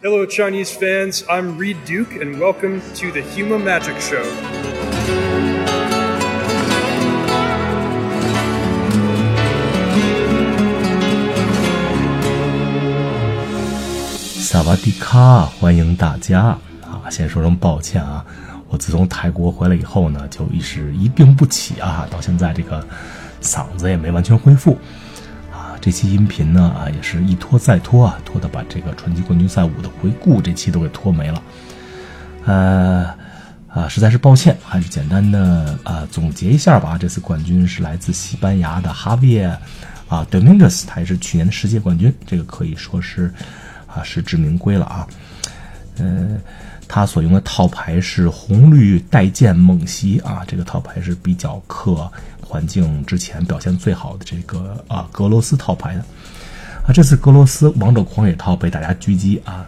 Hello, Chinese fans. I'm Reed Duke, and welcome to the Huma Magic Show. 萨瓦迪卡，欢迎大家啊！先说声抱歉啊，我自从泰国回来以后呢，就一时一病不起啊，到现在这个嗓子也没完全恢复。这期音频呢啊，也是一拖再拖啊，拖的把这个传奇冠军赛五的回顾这期都给拖没了。呃啊，实在是抱歉，还是简单的啊总结一下吧。这次冠军是来自西班牙的哈维啊 Dominguez，他也是去年的世界冠军，这个可以说是。啊，实至名归了啊！呃，他所用的套牌是红绿带剑猛袭啊，这个套牌是比较克环境之前表现最好的这个啊格罗斯套牌的啊。这次格罗斯王者狂野套被大家狙击啊，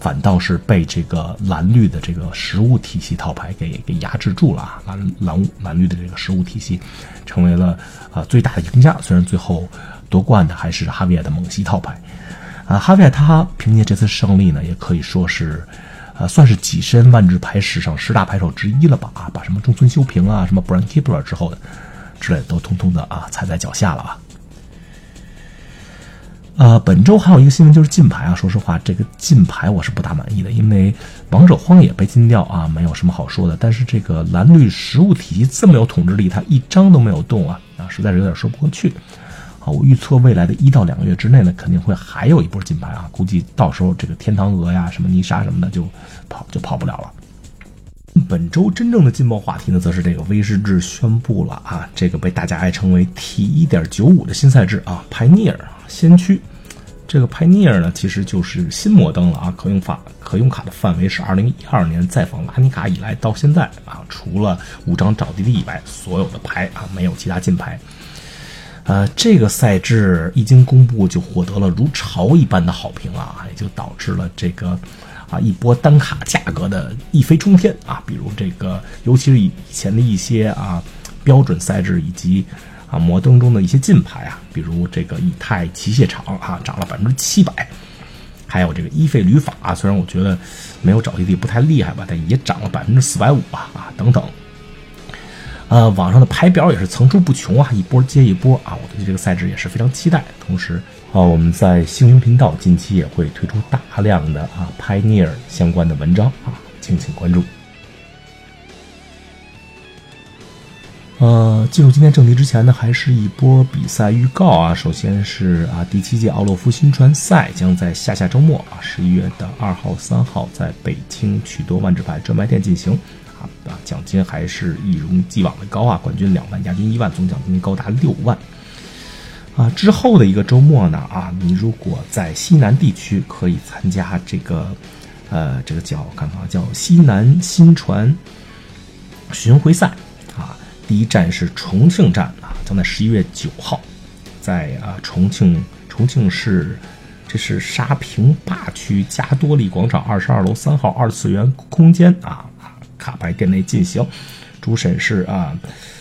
反倒是被这个蓝绿的这个实物体系套牌给给压制住了啊！蓝蓝蓝绿的这个实物体系成为了啊最大的赢家，虽然最后夺冠的还是哈维尔的猛袭套牌。啊，哈维亚他凭借这次胜利呢，也可以说是，呃，算是跻身万智牌史上十大牌手之一了吧？啊，把什么中村修平啊，什么 Brian Kibler 之后的之类的都通通的啊踩在脚下了啊。呃，本周还有一个新闻就是禁牌啊，说实话，这个禁牌我是不大满意的，因为王者荒野被禁掉啊，没有什么好说的。但是这个蓝绿实物体系这么有统治力，它一张都没有动啊，啊，实在是有点说不过去。啊，我预测未来的一到两个月之内呢，肯定会还有一波金牌啊！估计到时候这个天堂鹅呀、什么泥沙什么的就跑就跑不了了。本周真正的劲爆话题呢，则是这个威士治宣布了啊，这个被大家爱称为 T 一点九五的新赛制啊，Pioneer 先驱。这个 Pioneer 呢，其实就是新摩登了啊，可用法可用卡的范围是二零一二年再访拉尼卡以来到现在啊，除了五张找地利以外，所有的牌啊，没有其他金牌。呃，这个赛制一经公布就获得了如潮一般的好评啊，也就导致了这个啊一波单卡价格的一飞冲天啊。比如这个，尤其是以以前的一些啊标准赛制以及啊摩登中的一些禁牌啊，比如这个以太机械厂啊涨了百分之七百，还有这个伊费旅法啊，虽然我觉得没有找地不太厉害吧，但也涨了百分之四百五啊啊等等。呃，网上的排表也是层出不穷啊，一波接一波啊，我对这个赛制也是非常期待。同时，啊，我们在星云频道近期也会推出大量的啊 Pioneer 相关的文章啊，敬请关注。呃，进入今天正题之前呢，还是一波比赛预告啊。首先是啊，第七届奥洛夫新传赛将在下下周末啊，十一月的二号、三号，在北京许多万智牌专卖店进行。啊，奖金还是一如既往的高啊！冠军两万，亚军一万，总奖金高达六万。啊，之后的一个周末呢，啊，你如果在西南地区可以参加这个，呃，这个叫干嘛？叫西南新传巡回赛啊。第一站是重庆站啊，将在十一月九号，在啊重庆重庆市，这是沙坪坝区加多利广场二十二楼三号二次元空间啊。卡牌店内进行，主审是啊，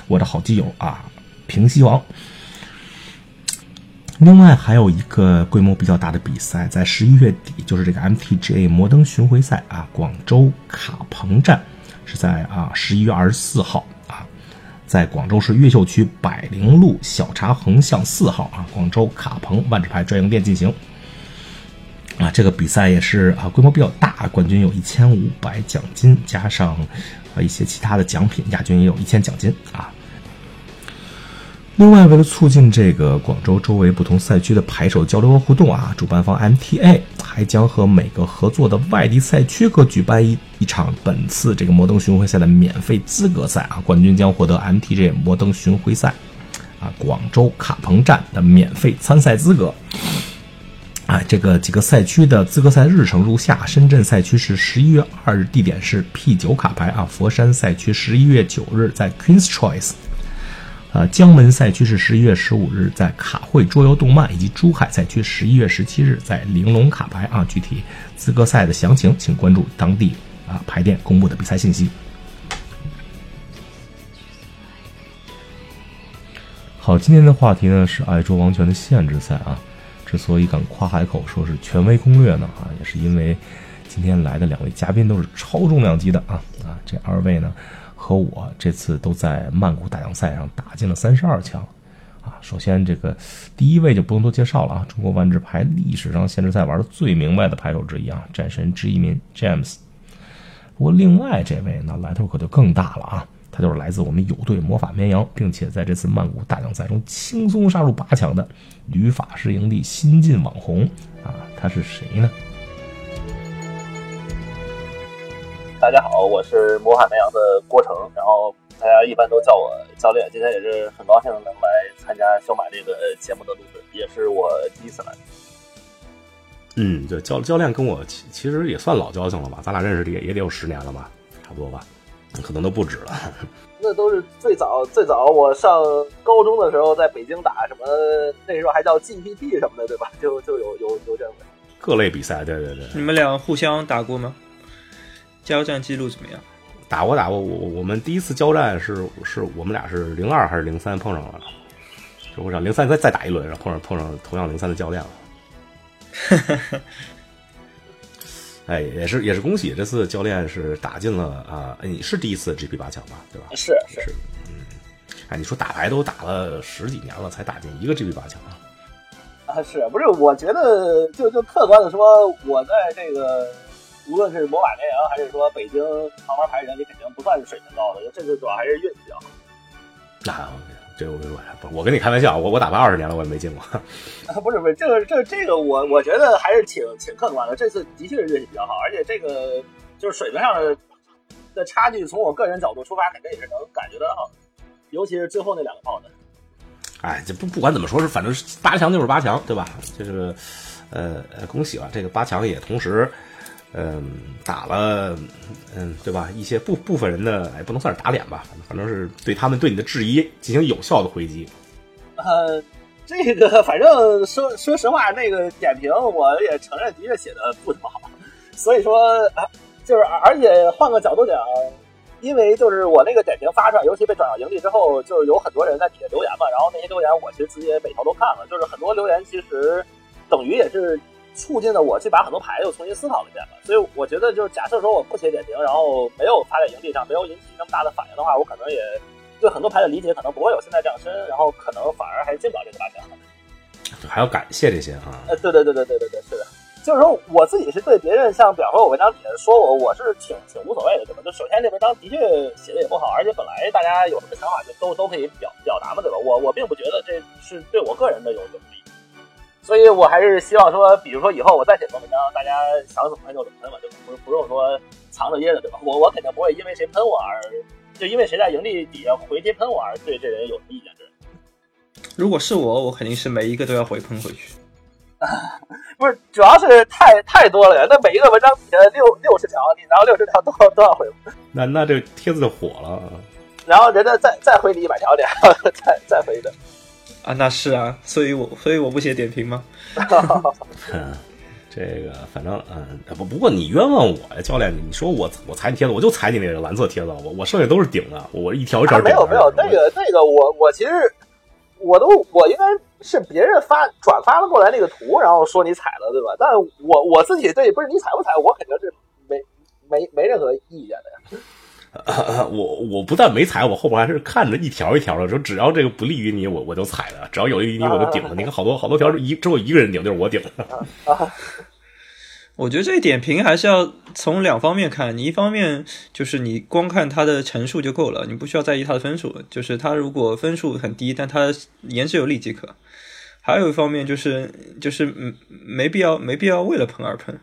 我的好基友啊，平西王。另外还有一个规模比较大的比赛，在十一月底，就是这个 MTGA 摩登巡回赛啊，广州卡棚站是在啊十一月二十四号啊，在广州市越秀区百灵路小茶横巷四号啊，广州卡棚万智牌专营店进行。啊，这个比赛也是啊，规模比较大，冠军有一千五百奖金，加上啊一些其他的奖品，亚军也有一千奖金啊。另外，为了促进这个广州周围不同赛区的牌手交流和互动啊，主办方 MTA 还将和每个合作的外地赛区各举办一一场本次这个摩登巡回赛的免费资格赛啊，冠军将获得 MTG 摩登巡回赛啊广州卡棚站的免费参赛资格。啊，这个几个赛区的资格赛日程如下：深圳赛区是十一月二日，地点是 P 九卡牌啊；佛山赛区十一月九日在 Queen's Choice，呃，江门赛区是十一月十五日在卡会桌游动漫，以及珠海赛区十一月十七日在玲珑卡牌啊。具体资格赛的详情，请关注当地啊牌店公布的比赛信息。好，今天的话题呢是爱桌王权的限制赛啊。之所以敢夸海口说是权威攻略呢，啊，也是因为今天来的两位嘉宾都是超重量级的啊啊，这二位呢和我这次都在曼谷大奖赛上打进了三十二强。啊，首先这个第一位就不用多介绍了啊，中国万智牌历史上限制赛玩的最明白的牌手之一啊，战神之一名 James。不过另外这位那来头可就更大了啊，他就是来自我们友队魔法绵羊，并且在这次曼谷大奖赛中轻松杀入八强的女法师营地新晋网红啊，他是谁呢？大家好，我是魔法绵羊的郭成，然后。大家一般都叫我教练，今天也是很高兴能来参加小马这个节目的录制，也是我第一次来。嗯，对，教教练跟我其其实也算老交情了吧，咱俩认识也也得有十年了吧，差不多吧，可能都不止了。那都是最早最早我上高中的时候，在北京打什么，那时候还叫 GPT 什么的，对吧？就就有有有这样的各类比赛，对对对。你们俩互相打过吗？交战记录怎么样？打过打过，我我们第一次交战是是我们俩是零二还是零三碰上了，就我想零三再再打一轮，然后碰上碰上同样零三的教练了。哎，也是也是恭喜，这次教练是打进了啊！你是第一次 GP 八强吧？对吧？是是，嗯，哎，你说打牌都打了十几年了，才打进一个 GP 八强啊？啊，是不是？我觉得就就客观的说，我在这个。无论是魔法绵羊，还是说北京长玩牌人，你肯定不算是水平高的，这次主要还是运气比较好。那这我我不，我跟你开玩笑，我我打牌二十年了，我也没进过。不是不是，这个这个这个我我觉得还是挺挺客观的，这次的确是运气比较好，而且这个就是水平上的的差距，从我个人角度出发，肯定也是能感觉得到，尤其是最后那两个炮的。哎，这不不管怎么说，是反正八强就是八强，对吧？就是呃呃，恭喜了，这个八强也同时。嗯，打了，嗯，对吧？一些部部分人的，也不能算是打脸吧，反正反正是对他们对你的质疑进行有效的回击。呃，这个反正说说实话，那个点评我也承认的确写的不怎么好，所以说，就是而且换个角度讲，因为就是我那个点评发出来，尤其被转到营地之后，就是有很多人在底下留言嘛，然后那些留言我其实自己也每条都看了，就是很多留言其实等于也是。促进了我去把很多牌又重新思考了一遍吧，所以我觉得就是假设说我不写点评，然后没有发在营地上，没有引起那么大的反应的话，我可能也对很多牌的理解可能不会有现在这样深，然后可能反而还进不了这个八强。还要感谢这些啊！呃，对对对对对对对，是的，就是说我自己是对别人像比方说我文章底下说我，我是挺挺无所谓的，对吧？就首先这文章的确写的也不好，而且本来大家有什么想法就都都可以表表达嘛，对吧？我我并不觉得这是对我个人的有有利。所以我还是希望说，比如说以后我再写篇文章，大家想怎么喷就怎么喷吧，就不不用说藏着掖着，对吧？我我肯定不会因为谁喷我而，就因为谁在营地底下回帖喷我而对这人有什么意见之类。如果是我，我肯定是每一个都要回喷回去。不是，主要是太太多了呀，那每一个文章底下六六十条，你然后六十条都都要回。那那这帖子就火了。然后人家再再回你一百条，然后 再再回的。啊，那是啊，所以我所以我不写点评吗？嗯，这个反正嗯不不过你冤枉我呀，教练，你说我我踩你帖子，我就踩你那个蓝色帖子，我我剩下都是顶的，我一条一条没有没有，那个那个我我其实我都我应该是别人发转发了过来那个图，然后说你踩了对吧？但我我自己对不是你踩不踩，我肯定是没没没任何意见的呀。我我不但没踩，我后边还是看着一条一条的，说只要这个不利于你，我我就踩的；只要有利于你，我就顶了。你看好多好多条一只有一个人顶，就是我顶。我觉得这点评还是要从两方面看，你一方面就是你光看他的陈述就够了，你不需要在意他的分数。就是他如果分数很低，但他言之有理即可。还有一方面就是就是嗯没必要没必要为了喷而喷，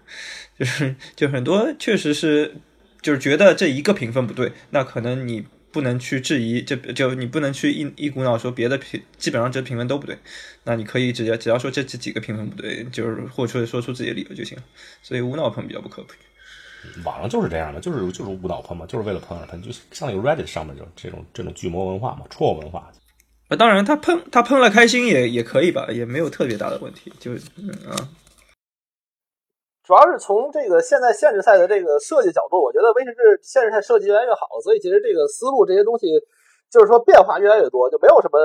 就是就很多确实是。就是觉得这一个评分不对，那可能你不能去质疑，这就你不能去一一股脑说别的评，基本上这评分都不对。那你可以直接只要说这这几个评分不对，就是或者说出自己的理由就行。所以无脑喷比较不靠谱。网上就是这样的，就是就是无脑喷嘛，就是为了喷而喷，就像那个 Reddit 上面就这种这种巨魔文化嘛，troll 文化。啊，当然他喷他喷了开心也也可以吧，也没有特别大的问题，就啊。主要是从这个现在限制赛的这个设计角度，我觉得威士忌限制赛设计越来越好，所以其实这个思路这些东西，就是说变化越来越多，就没有什么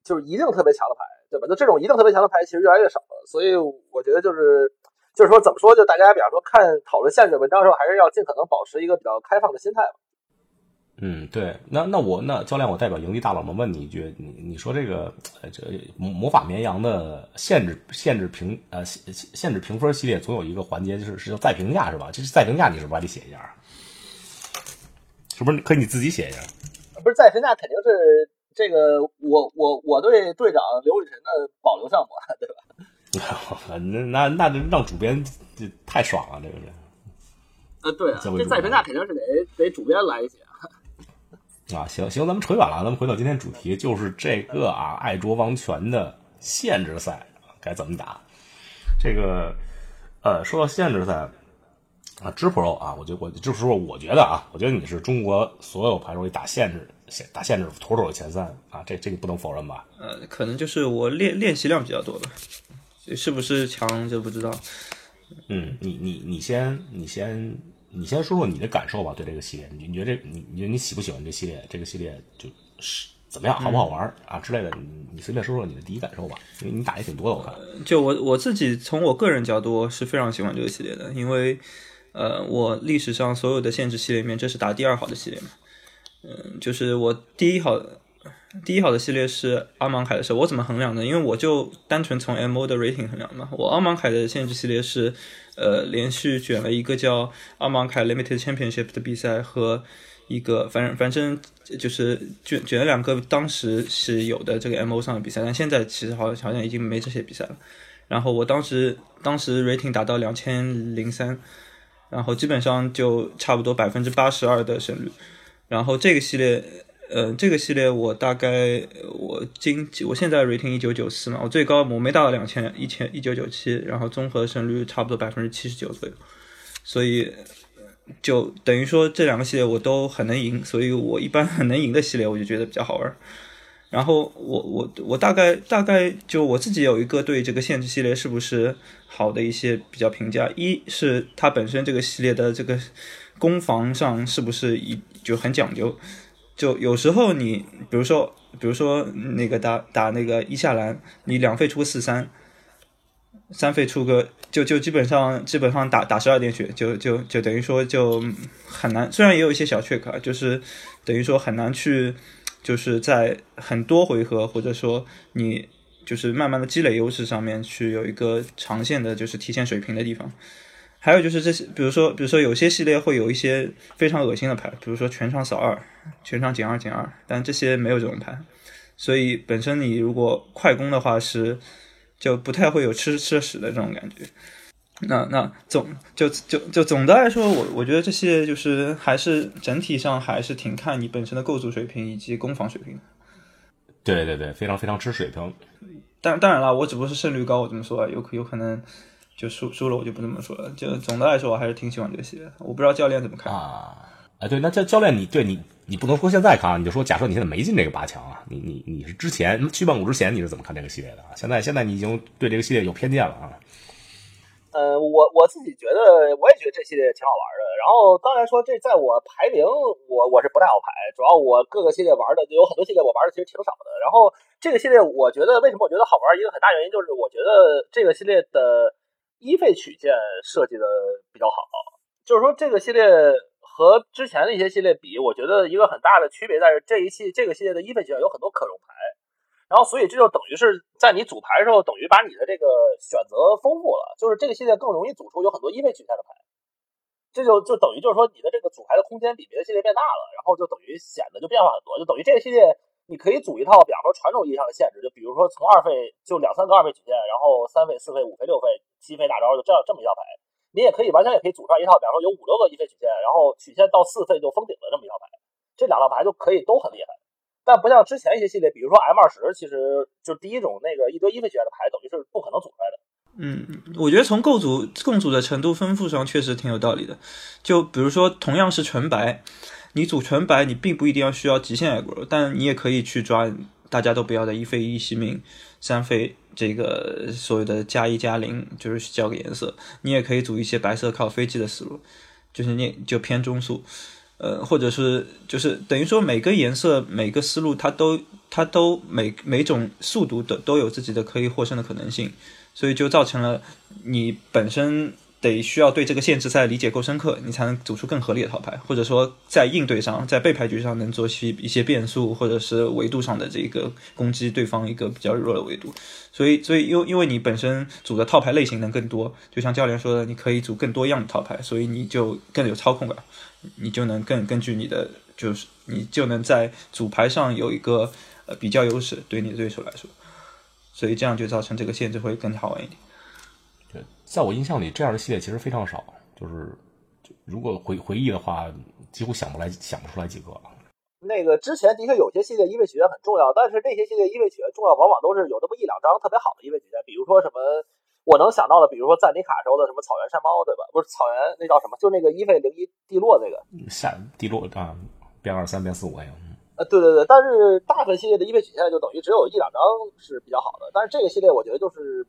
就是一定特别强的牌，对吧？就这种一定特别强的牌其实越来越少了，所以我觉得就是就是说怎么说，就大家比方说看讨论限制文章的时候，还是要尽可能保持一个比较开放的心态吧。嗯，对，那那我那教练，我代表营地大佬们问你一句，你你说这个呃这魔魔法绵羊的限制限制评呃限限制评分系列总有一个环节就是是叫再评价是吧？这是再评价，你是不是还得写一下？是不是可以你自己写一下？不是再评价肯定是这个我我我对队长刘雨辰的保留项目，对吧？那那那这让主编这太爽了，这个人。呃，对啊，这再评价肯定是得得主编来写。啊，行行，咱们扯远了，咱们回到今天主题，就是这个啊，爱卓王权的限制赛该怎么打？这个呃，说到限制赛啊，知 pro 啊，我就我就是说，我觉得啊，我觉得你是中国所有牌手里打限制、打限制妥妥的前三啊，这这个不能否认吧？呃，可能就是我练练习量比较多吧，是不是强就不知道。嗯，你你你先你先。你先说说你的感受吧，对这个系列，你你觉得这你你觉得你喜不喜欢这系列？这个系列就是怎么样，好不好玩啊之类的？你你随便说说你的第一感受吧，因为你打也挺多的，我看。就我我自己从我个人角度是非常喜欢这个系列的，因为呃，我历史上所有的限制系列里面，这是打第二好的系列嘛。嗯，就是我第一好第一好的系列是阿芒凯的时候，我怎么衡量呢？因为我就单纯从 MO 的 rating 衡量嘛。我阿芒凯的限制系列是。呃，连续卷了一个叫阿芒凯 Limited Championship 的比赛和一个，反正反正就是卷卷了两个当时是有的这个 MO 上的比赛，但现在其实好像好像已经没这些比赛了。然后我当时当时 rating 达到两千零三，然后基本上就差不多百分之八十二的胜率。然后这个系列。呃，这个系列我大概我今我现在 rating 一九九四嘛，我最高我没到两千一千一九九七，然后综合胜率差不多百分之七十九左右，所以就等于说这两个系列我都很能赢，所以我一般很能赢的系列我就觉得比较好玩。然后我我我大概大概就我自己有一个对这个限制系列是不是好的一些比较评价，一是它本身这个系列的这个攻防上是不是一就很讲究。就有时候你，比如说，比如说那个打打那个一下蓝，你两费出个四三，三费出个，就就基本上基本上打打十二点血，就就就等于说就很难。虽然也有一些小 trick，就是等于说很难去，就是在很多回合或者说你就是慢慢的积累优势上面去有一个长线的，就是体现水平的地方。还有就是这些，比如说，比如说有些系列会有一些非常恶心的牌，比如说全场扫二、全场减二减二，但这些没有这种牌，所以本身你如果快攻的话是就不太会有吃吃屎的这种感觉。那那总就就就总的来说，我我觉得这些就是还是整体上还是挺看你本身的构筑水平以及攻防水平。对对对，非常非常吃水平。但当然了，我只不过是胜率高，我这么说有可有可能。就输输了，我就不那么说了。就总的来说，我还是挺喜欢这个系列。我不知道教练怎么看啊？哎，对，那教教练，你对你你不能说现在看，你就说假设你现在没进这个八强啊，你你你是之前去曼谷之前你是怎么看这个系列的啊？现在现在你已经对这个系列有偏见了啊？呃，我我自己觉得，我也觉得这系列挺好玩的。然后当然说这在我排名，我我是不太好排，主要我各个系列玩的有很多系列我玩的其实挺少的。然后这个系列，我觉得为什么我觉得好玩，一个很大原因就是我觉得这个系列的。一费曲线设计的比较好，就是说这个系列和之前的一些系列比，我觉得一个很大的区别在于这一系这个系列的一费曲线有很多可用牌，然后所以这就等于是在你组牌的时候，等于把你的这个选择丰富了，就是这个系列更容易组出有很多一费曲线的牌，这就就等于就是说你的这个组牌的空间比别的系列变大了，然后就等于显得就变化很多，就等于这个系列。你可以组一套，比方说传统意义上的限制，就比如说从二费就两三个二费曲线，然后三费、四费、五费、六费、七费大招，就这样这么一套牌。你也可以完全也可以组出来一套，比方说有五六个一费曲线，然后曲线到四费就封顶的这么一套牌。这两套牌就可以都很厉害，但不像之前一些系列，比如说 M 二十，其实就第一种那个一堆一费曲线的牌，等于是不可能组出来的。嗯，我觉得从构组共组的程度丰富上确实挺有道理的。就比如说同样是纯白。你组纯白，你并不一定要需要极限 agro，但你也可以去抓大家都不要的一费一惜命，三费这个所谓的加一加零，就是交个颜色。你也可以组一些白色靠飞机的思路，就是你就偏中速。呃，或者是就是等于说每个颜色每个思路它都它都每每种速度都都有自己的可以获胜的可能性，所以就造成了你本身。得需要对这个限制赛理解够深刻，你才能组出更合理的套牌，或者说在应对上，在被牌局上能做些一些变数，或者是维度上的这个攻击对方一个比较弱的维度。所以，所以因因为你本身组的套牌类型能更多，就像教练说的，你可以组更多样的套牌，所以你就更有操控感，你就能更根据你的，就是你就能在组牌上有一个呃比较优势，对你的对手来说，所以这样就造成这个限制会更好玩一点。在我印象里，这样的系列其实非常少。就是，如果回回忆的话，几乎想不来、想不出来几个。那个之前的确有些系列一位曲线很重要，但是这些系列一位曲线重要，往往都是有那么一两张特别好的一位曲线。比如说什么，我能想到的，比如说赞尼卡时候的什么草原山猫，对吧？不是草原，那叫什么？就那个一费零一地落那个。下地落啊，变二三变四五呀。呃，对对对，但是大部分系列的一位曲线就等于只有一两张是比较好的，但是这个系列我觉得就是。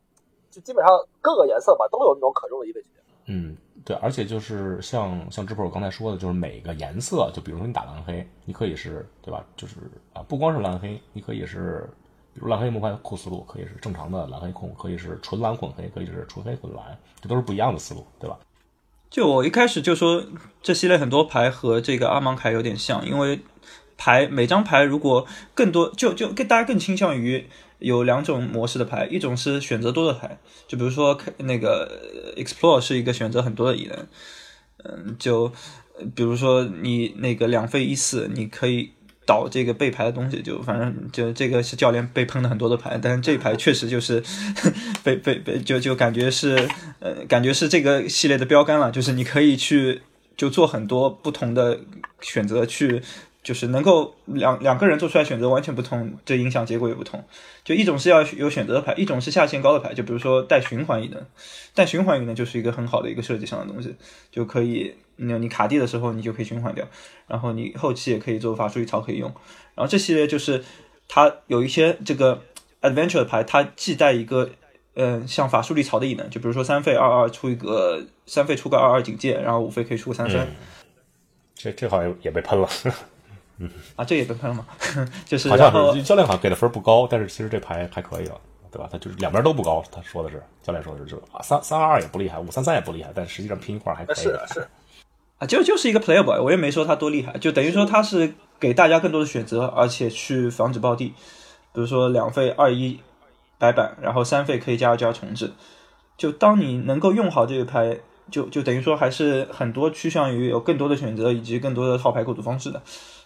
就基本上各个颜色吧，都有那种可用的一倍曲线。嗯，对，而且就是像像智博我刚才说的，就是每个颜色，就比如说你打蓝黑，你可以是对吧？就是啊，不光是蓝黑，你可以是，比如蓝黑木牌库思路，可以是正常的蓝黑控，可以是纯蓝混黑，可以是纯黑混蓝，这都是不一样的思路，对吧？就我一开始就说，这系列很多牌和这个阿芒凯有点像，因为牌每张牌如果更多，就就更大家更倾向于。有两种模式的牌，一种是选择多的牌，就比如说那个 explore 是一个选择很多的异能，嗯，就比如说你那个两费一四，你可以倒这个背牌的东西，就反正就这个是教练被喷的很多的牌，但是这牌确实就是 被被被就就感觉是呃感觉是这个系列的标杆了，就是你可以去就做很多不同的选择去。就是能够两两个人做出来选择完全不同，这影响结果也不同。就一种是要有选择的牌，一种是下限高的牌。就比如说带循环异能，带循环异能就是一个很好的一个设计上的东西，就可以，你你卡地的时候你就可以循环掉，然后你后期也可以做法术一槽可以用。然后这系列就是它有一些这个 adventure 的牌，它既带一个嗯像法术力槽的异能，就比如说三费二二出一个三费出个二二警戒，然后五费可以出个三三。这这好像也被喷了。嗯啊，这也得分了吗？就是好像是教练好像给的分不高，但是其实这牌还可以了，对吧？他就是两边都不高，他说的是教练说的是啊，三三二二也不厉害，五三三也不厉害，但实际上拼一块还可以。是是 啊，就就是一个 playable，我也没说他多厉害，就等于说他是给大家更多的选择，而且去防止暴地，比如说两费二一白板，然后三费可以加加重置，就当你能够用好这个牌，就就等于说还是很多趋向于有更多的选择以及更多的套牌构筑方式的。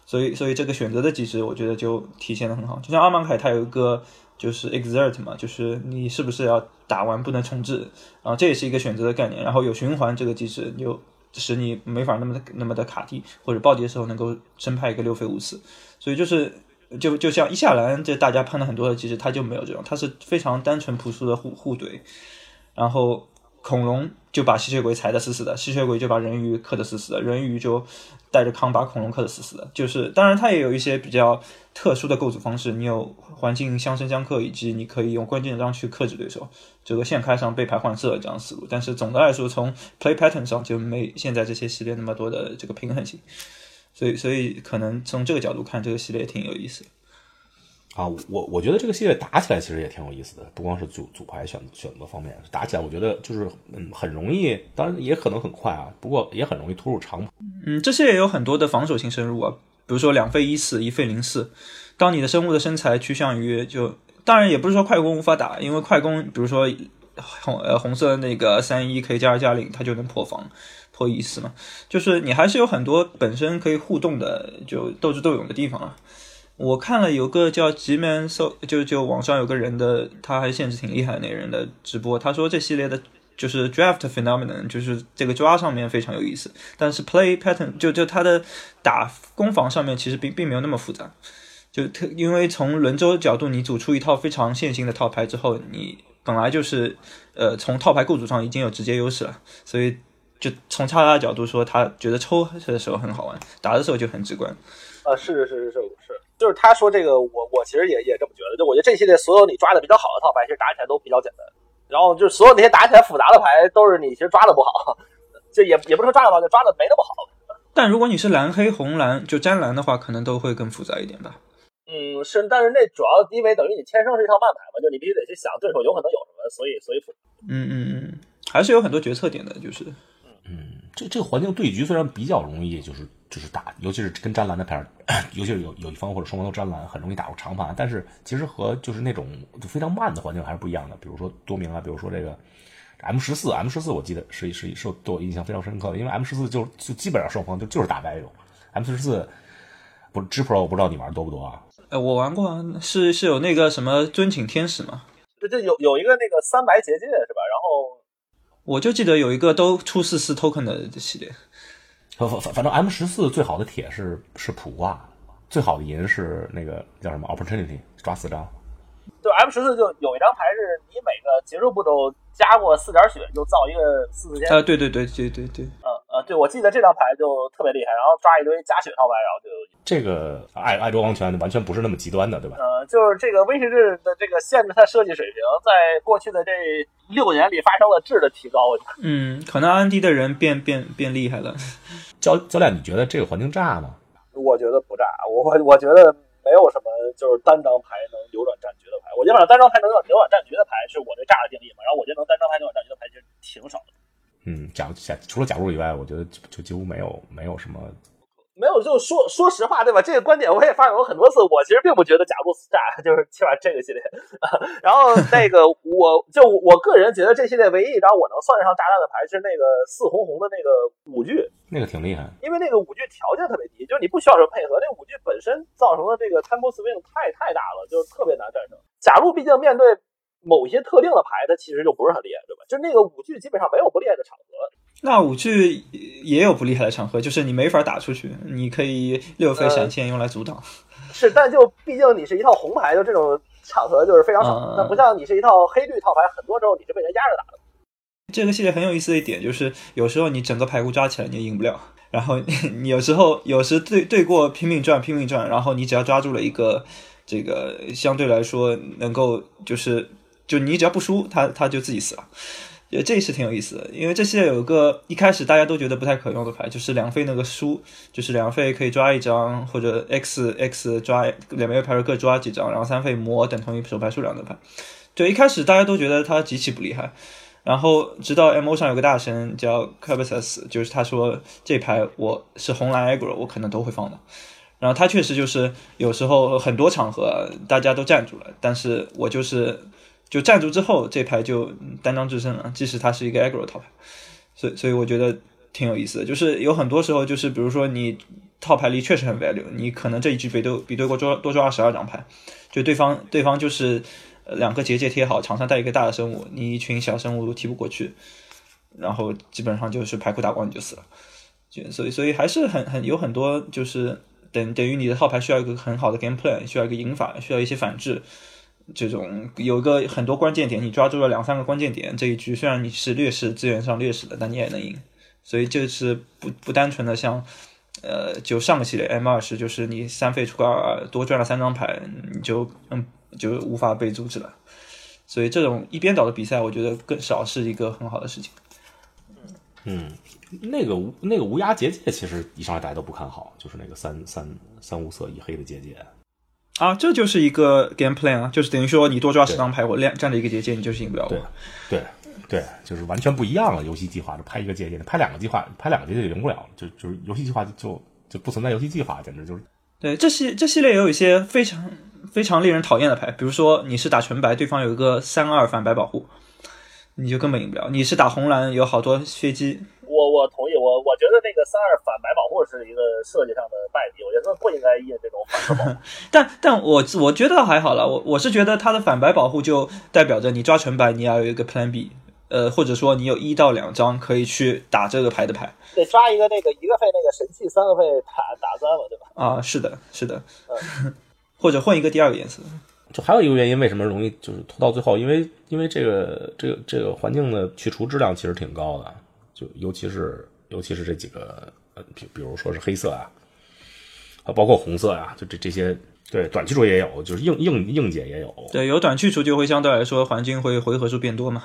所以，所以这个选择的机制，我觉得就体现的很好。就像阿芒凯，他有一个就是 exert 嘛，就是你是不是要打完不能重置，然后这也是一个选择的概念。然后有循环这个机制，就使你没法那么的那么的卡地，或者暴击的时候能够生派一个六费五次。所以就是就就像伊夏兰这大家喷了很多的机制，它就没有这种，它是非常单纯朴素的互互怼，然后。恐龙就把吸血鬼踩得死死的，吸血鬼就把人鱼克得死死的，人鱼就带着康把恐龙克得死死的。就是，当然它也有一些比较特殊的构筑方式，你有环境相生相克，以及你可以用关键张去克制对手，这个线开上背牌换色这样思路。但是总的来说，从 play pattern 上就没现在这些系列那么多的这个平衡性，所以，所以可能从这个角度看，这个系列挺有意思。啊，我我觉得这个系列打起来其实也挺有意思的，不光是组组牌选选择方面，打起来我觉得就是嗯很容易，当然也可能很快啊，不过也很容易突入长。嗯，这些也有很多的防守性深入啊，比如说两费一四一费零四，当你的生物的身材趋向于就，当然也不是说快攻无法打，因为快攻比如说红呃红色那个三一可以加二加零，它就能破防破一四嘛，就是你还是有很多本身可以互动的就斗智斗勇的地方啊。我看了有个叫吉门搜，就就网上有个人的，他还限制挺厉害的那人的直播，他说这系列的就是 draft phenomenon，就是这个抓上面非常有意思，但是 play pattern 就就他的打攻防上面其实并并没有那么复杂，就特因为从轮周角度，你组出一套非常线性的套牌之后，你本来就是呃从套牌构筑上已经有直接优势了，所以就从他的角度说，他觉得抽的时候很好玩，打的时候就很直观。啊，是是是是是。就是他说这个，我我其实也也这么觉得。就我觉得这系列所有你抓的比较好的套牌，其实打起来都比较简单。然后就是所有那些打起来复杂的牌，都是你其实抓的不好。就也也不是说抓的不好，就抓的没那么好。但如果你是蓝黑红蓝就粘蓝的话，可能都会更复杂一点吧。嗯，是，但是那主要因为等于你天生是一套慢牌嘛，就你必须得去想对手有可能有什么，所以所以嗯嗯嗯，还是有很多决策点的，就是嗯，这这个环境对局虽然比较容易，就是就是打，尤其是跟沾蓝的牌，尤其是有有一方或者双方都沾蓝，很容易打入长盘。但是其实和就是那种就非常慢的环境还是不一样的。比如说多明啊，比如说这个 M 十四，M 十四我记得是是是对我印象非常深刻的，因为 M 十四就就基本上双方就就是打白种。M 十四不是 G Pro，我不知道你玩多不多啊？呃，我玩过啊，是是有那个什么尊请天使嘛，这这有有一个那个三白结界是吧？然后我就记得有一个都出四四 token 的系列，反反反正 M 十四最好的铁是是普挂，最好的银是那个叫什么 Opportunity 抓四张。就 M 十四就有一张牌是你每个结束步骤加过四点血就造一个四四千。啊，对对对对对对，呃呃，对，我记得这张牌就特别厉害，然后抓一堆加血套牌，然后就这个爱爱卓王权完全不是那么极端的，对吧？呃，就是这个威士忌的这个限制它设计水平，在过去的这六年里发生了质的提高。我觉得嗯，可能 N D 的人变变变厉害了。教教练，你觉得这个环境炸吗？我觉得不炸，我我我觉得没有什么就是单张牌能扭转战局的牌。我基本上单张牌能扭转战局的牌是我对炸的定义嘛，然后我觉得能单张牌扭转战局的牌其实挺少的。嗯，假假除了假如以外，我觉得就就几乎没有没有什么。没有，就说说实话，对吧？这个观点我也发表过很多次。我其实并不觉得假路炸 就是起码这个系列。然后那个，我就我个人觉得这系列唯一一张我能算得上炸弹的牌是那个四红红的那个五具，那个挺厉害。因为那个五具条件特别低，就是你不需要什么配合，那个五具本身造成的这个 tempo swing 太太大了，就是特别难战胜。假如毕竟面对某一些特定的牌，它其实就不是很厉害，对吧？就那个五具基本上没有不厉害的场合。那五句也有不厉害的场合，就是你没法打出去，你可以六飞闪现用来阻挡。是，但就毕竟你是一套红牌，就这种场合就是非常少。嗯那不像你是一套黑绿套牌，很多时候你是被人压着打的。这个系列很有意思的一点就是，有时候你整个牌库抓起来你也赢不了，然后你有时候 有时对对过拼命转拼命转，然后你只要抓住了一个这个相对来说能够就是就你只要不输，他他就自己死了。呃，这是挺有意思的，因为这系列有个一开始大家都觉得不太可用的牌，就是两费那个输，就是两费可以抓一张，或者 X X 抓两枚牌各抓几张，然后三费魔等同于手牌数量的牌。对，一开始大家都觉得它极其不厉害，然后直到 M O 上有个大神叫 c u b u s 就是他说这牌我是红蓝 aggro，我可能都会放的。然后他确实就是有时候很多场合大家都站住了，但是我就是就站住之后这牌就单张制胜了，即使它是一个 aggro 套牌，所以所以我觉得挺有意思的，就是有很多时候就是比如说你套牌力确实很 value，你可能这一局比对比对过多多抓二十二张牌，就对方对方就是两个结界贴好，场上带一个大的生物，你一群小生物都踢不过去，然后基本上就是排库打光你就死了，就所以所以还是很很有很多就是等等于你的套牌需要一个很好的 game plan，需要一个赢法，需要一些反制。这种有一个很多关键点，你抓住了两三个关键点，这一局虽然你是劣势资源上劣势的，但你也能赢。所以这是不不单纯的像，呃，就上个系列 M 二十，就是你三费出个二，多赚了三张牌，你就嗯就无法被阻止了。所以这种一边倒的比赛，我觉得更少是一个很好的事情。嗯，那个无那个无涯结界，其实一上来大家都不看好，就是那个三三三无色一黑的结界。啊，这就是一个 game plan 啊，就是等于说你多抓十张牌，我亮站着一个结界，你就是赢不了对我。对对，就是完全不一样了。游戏计划，就拍一个结界，拍两个计划，拍两个结界就赢不了，就就是游戏计划就就就不存在游戏计划，简直就是对，这系这系列也有一些非常非常令人讨厌的牌，比如说你是打纯白，对方有一个三二反白保护，你就根本赢不了。你是打红蓝，有好多血机，我我同意，我我觉得那个三二反白保护是一个设计上的败笔，我觉得不应该印这种反白保护。但但我我觉得还好了，我我是觉得它的反白保护就代表着你抓全白，你要有一个 Plan B，呃，或者说你有一到两张可以去打这个牌的牌得抓一个那个一个费那个神器，三个费打打三嘛，对吧？啊，是的，是的，或者换一个第二个颜色。就还有一个原因，为什么容易就是拖到最后？因为因为这个这个这个环境的去除质量其实挺高的，就尤其是尤其是这几个呃，比比如说是黑色啊，啊，包括红色啊、就这这些对短去除也有，就是硬硬硬解也有。对，有短去除就会相对来说环境会回合数变多嘛。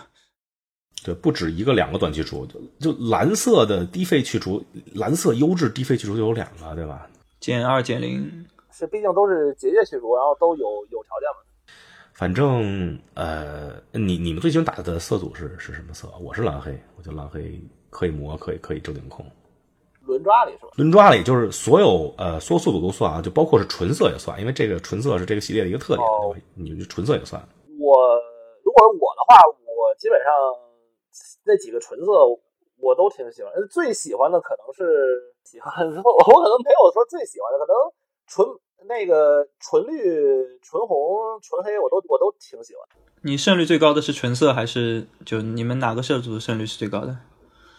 对，不止一个两个短去除，就就蓝色的低费去除，蓝色优质低费去除就有两个，对吧？减二减零，是毕竟都是结界去除，然后都有有条件嘛。反正呃，你你们最喜欢打的色组是是什么色？我是蓝黑，我就蓝黑可以磨，可以可以正顶控。轮抓里是吧？轮抓里就是所有呃所有色组都算啊，就包括是纯色也算，因为这个纯色是这个系列的一个特点，哦对吧？你就纯色也算。我如果是我的话，我基本上那几个纯色我都挺喜欢，呃最喜欢的可能是喜欢，我可能没有说最喜欢的，可能纯那个纯绿、纯红、纯黑，我都我都挺喜欢。你胜率最高的是纯色还是就你们哪个色组的胜率是最高的？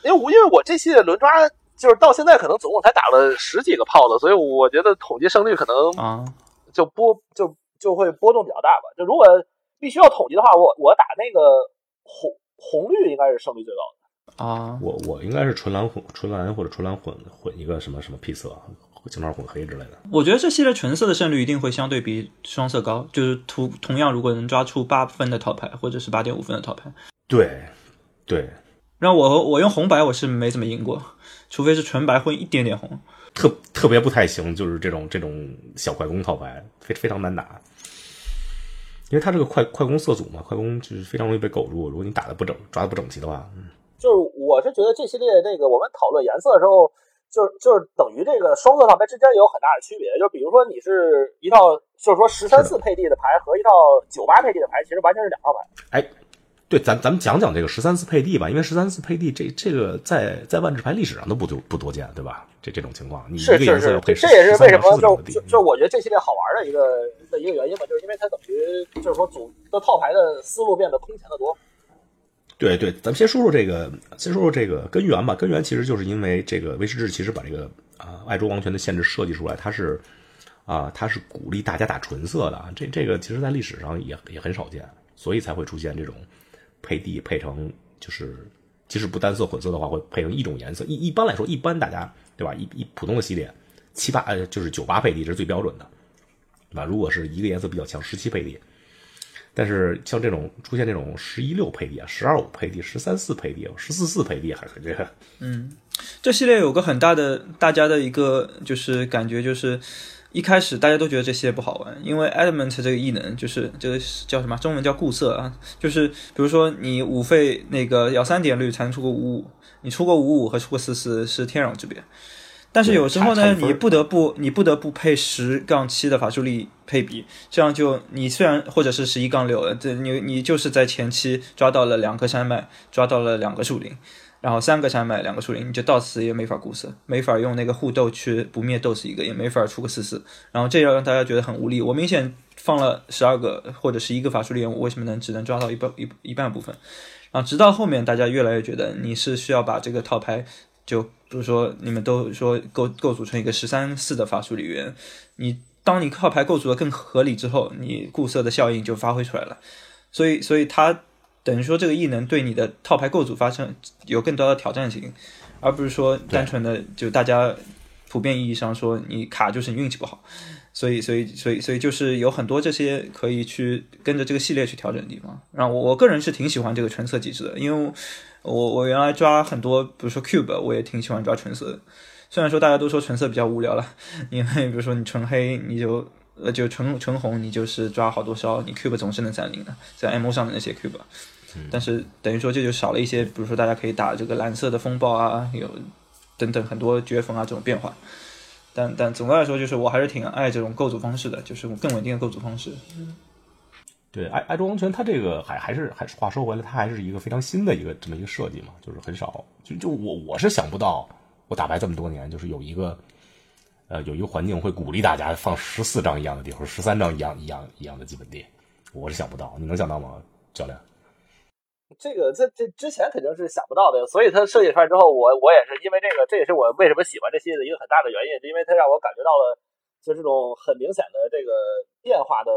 因为我因为我这系列轮抓就是到现在可能总共才打了十几个炮子，所以我觉得统计胜率可能啊，就波就就会波动比较大吧。就如果必须要统计的话，我我打那个红红绿应该是胜率最高的。啊，我我应该是纯蓝混纯蓝或者纯蓝混混一个什么什么 P 色，经常混黑之类的。我觉得这系列纯色的胜率一定会相对比双色高，就是同同样如果能抓出八分的套牌或者是八点五分的套牌，对，对，让我我用红白我是没怎么赢过，除非是纯白混一点点红。特特别不太行，就是这种这种小快攻套牌，非非常难打。因为它这个快快攻色组嘛，快攻就是非常容易被狗住。如果你打的不整，抓的不整齐的话，嗯就是我是觉得这系列那个我们讨论颜色的时候，就是就是等于这个双色套牌之间有很大的区别。就比如说你是一套就是说十三四配地的牌和一套九八配地的牌，其实完全是两套牌。哎，对，咱咱们讲讲这个十三四配地吧，因为十三四配地这这个在在万智牌历史上都不多不多见，对吧？这这种情况，你一个颜色要，配这也是为什么就就就我觉得这系列好玩的一个的一个原因吧，就是因为它等于就是说组的套牌的思路变得空前的多。对对，咱们先说说这个，先说说这个根源吧。根源其实就是因为这个威士忌其实把这个啊爱周王权的限制设计出来，它是啊它是鼓励大家打纯色的啊，这这个其实在历史上也也很少见，所以才会出现这种配地配成就是即使不单色混色的话，会配成一种颜色。一一般来说，一般大家对吧？一一普通的系列七八呃就是九八配地这是最标准的，对吧？如果是一个颜色比较强，十七配地。但是像这种出现这种十一六配地啊、十二五配地、十三四配地、十四四配地，还是这个嗯这系列有个很大的大家的一个就是感觉就是。一开始大家都觉得这系列不好玩，因为 Element 这个异能就是这个叫什么？中文叫固色啊，就是比如说你五费那个要三点率才能出个五五，你出个五五和出个四四是天壤之别。但是有时候呢，你不得不你不得不配十杠七的法术力配比，这样就你虽然或者是十一杠六，这你你就是在前期抓到了两个山脉，抓到了两个树林，然后三个山脉两个树林，你就到此也没法固色，没法用那个互斗去不灭斗死一个，也没法出个四四，然后这要让大家觉得很无力。我明显放了十二个或者十一个法术力，我为什么能只能抓到一半一一半部分？然后直到后面大家越来越觉得你是需要把这个套牌。就比如说，你们都说构构组成一个十三四的法术里源，你当你套牌构筑的更合理之后，你固色的效应就发挥出来了。所以，所以它等于说这个异能对你的套牌构筑发生有更多的挑战性，而不是说单纯的就大家普遍意义上说你卡就是你运气不好。所以，所以，所以，所以就是有很多这些可以去跟着这个系列去调整的地方。然后我我个人是挺喜欢这个纯色机制的，因为我我原来抓很多，比如说 cube，我也挺喜欢抓纯色的。虽然说大家都说纯色比较无聊了，因为比如说你纯黑你就呃就纯纯红你就是抓好多烧，你 cube 总是能三零的，在 M 上的那些 cube。但是等于说这就少了一些，比如说大家可以打这个蓝色的风暴啊，有等等很多绝缝啊这种变化。但但总的来说，就是我还是挺爱这种构筑方式的，就是更稳定的构筑方式。对爱爱州王权，它这个还还是还是话说回来，它还是一个非常新的一个这么一个设计嘛，就是很少，就就我我是想不到，我打牌这么多年，就是有一个呃有一个环境会鼓励大家放十四张一样的地，或者十三张一样一样一样的基本地，我是想不到，你能想到吗，教练？这个这这之前肯定是想不到的，所以他设计出来之后，我我也是因为这个，这也是我为什么喜欢这系列的一个很大的原因，就因为它让我感觉到了就这种很明显的这个变化的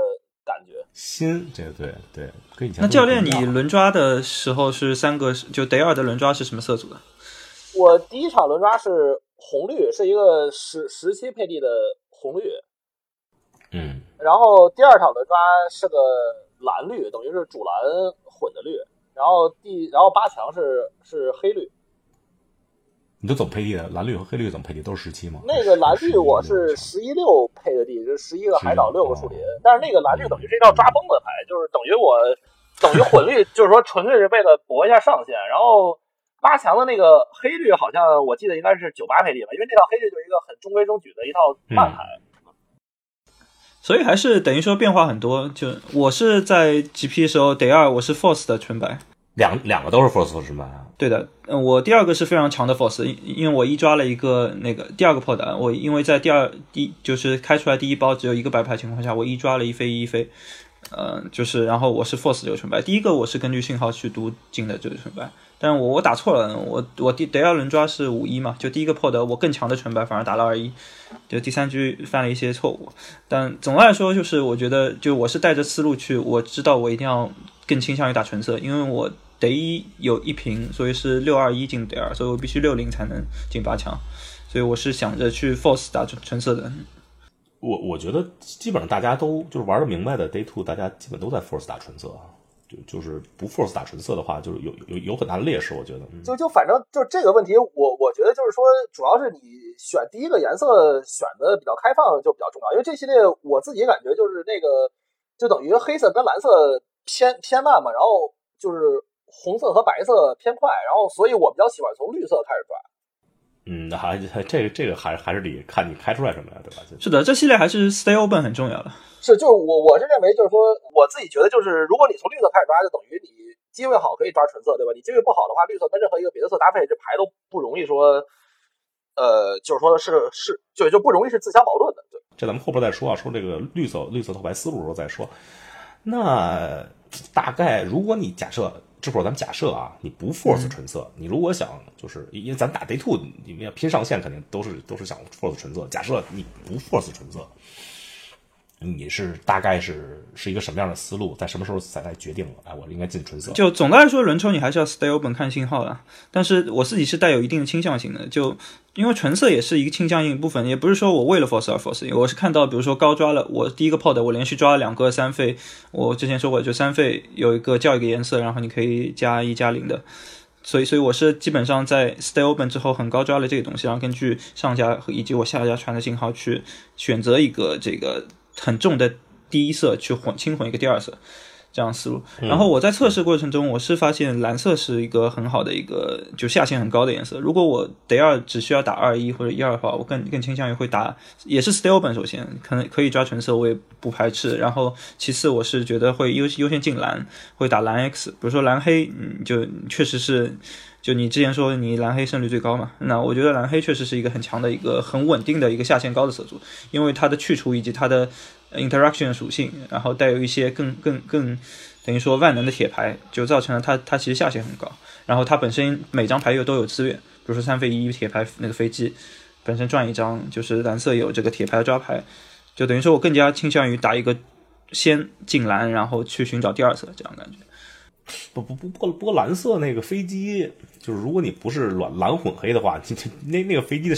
感觉。新，这个对对，跟以前那教练，你轮抓的时候是三个，就 day 二的轮抓是什么色组的？我第一场轮抓是红绿，是一个十十七配地的红绿，嗯然后第二场轮抓是个蓝绿，等于是主蓝混的绿，然后第然后八强是是黑绿，你都怎么配地的？蓝绿和黑绿怎么配地？都是十七吗？那个蓝绿我11是十一六配的地，就是十一个海岛，16六个树林。但是那个蓝绿等于是一套抓崩的牌，就是等于我等于混绿，就是说纯粹是为了搏一下上限。然后八强的那个黑绿好像我记得应该是九八配地吧，因为那套黑绿就是一个很中规中矩的一套慢牌。所以还是等于说变化很多。就我是在 GP 的时候，得二我是 Force 的纯白，两两个都是 Force 纯白啊？对的，嗯，我第二个是非常强的 Force，因因为我一抓了一个那个第二个破的，我因为在第二第就是开出来第一包只有一个白牌情况下，我一抓了一飞一飞，呃，就是然后我是 Force 这个纯白，第一个我是根据信号去读进的这个纯白，但是我我打错了，我我第第二轮抓是五一嘛，就第一个破的我更强的纯白反而打了二一，就第三局犯了一些错误，但总的来说就是我觉得就我是带着思路去，我知道我一定要更倾向于打纯色，因为我得一有一平，所以是六二一进得二，所以我必须六零才能进八强，所以我是想着去 force 打纯纯色的。我我觉得基本上大家都就是玩的明白的 Day Two，大家基本都在 Force 打纯色。就就是不 Force 打纯色的话，就是有有有很大的劣势，我觉得。就就反正就这个问题，我我觉得就是说，主要是你选第一个颜色选的比较开放就比较重要，因为这系列我自己感觉就是那个就等于黑色跟蓝色偏偏慢嘛，然后就是红色和白色偏快，然后所以我比较喜欢从绿色开始抓。嗯，还还这个这个还还是得看你开出来什么呀，对吧？是的，这系列还是 stay open 很重要的。是，就是我我是认为就是说，我自己觉得就是，如果你从绿色开始抓，就等于你机会好可以抓纯色，对吧？你机会不好的话，绿色跟任何一个别的色搭配，这牌都不容易说，呃，就是说是是就就不容易是自相矛盾的，对。这咱们后边再说啊，说这个绿色绿色套牌思路的时候再说。那大概如果你假设，这会儿咱们假设啊，你不 force 纯色，你如果想就是因为咱打 day two，你们要拼上限，肯定都是都是想 force 纯色。假设你不 force 纯色，你是大概是是一个什么样的思路，在什么时候才来决定了哎，我应该进纯色？就总的来说，轮抽你还是要 stay open 看信号的。但是我自己是带有一定的倾向性的，就因为纯色也是一个倾向性部分，也不是说我为了 force 而 force，我是看到比如说高抓了，我第一个 pod 我连续抓了两个三费，我之前说过就三费有一个叫一个颜色，然后你可以加一加零的。所以，所以我是基本上在 stay open 之后很高抓了这个东西，然后根据上家以及我下家传的信号去选择一个这个很重的第一色去混轻混一个第二色，这样思路。然后我在测试过程中，我是发现蓝色是一个很好的一个就下限很高的颜色。如果我得二只需要打二一或者一二的话，我更更倾向于会打也是 stay open。首先可能可以抓纯色，我也不排斥。然后其次我是觉得会优优先进蓝，会打蓝 X。比如说蓝黑，嗯，就确实是。就你之前说你蓝黑胜率最高嘛？那我觉得蓝黑确实是一个很强的一个很稳定的一个下限高的色组，因为它的去除以及它的 interaction 属性，然后带有一些更更更等于说万能的铁牌，就造成了它它其实下限很高。然后它本身每张牌又都有资源，比如说三费一铁牌那个飞机本身赚一张，就是蓝色有这个铁牌的抓牌，就等于说我更加倾向于打一个先进蓝，然后去寻找第二色这样感觉。不不不不过蓝色那个飞机，就是如果你不是蓝蓝混黑的话，你那那个飞机的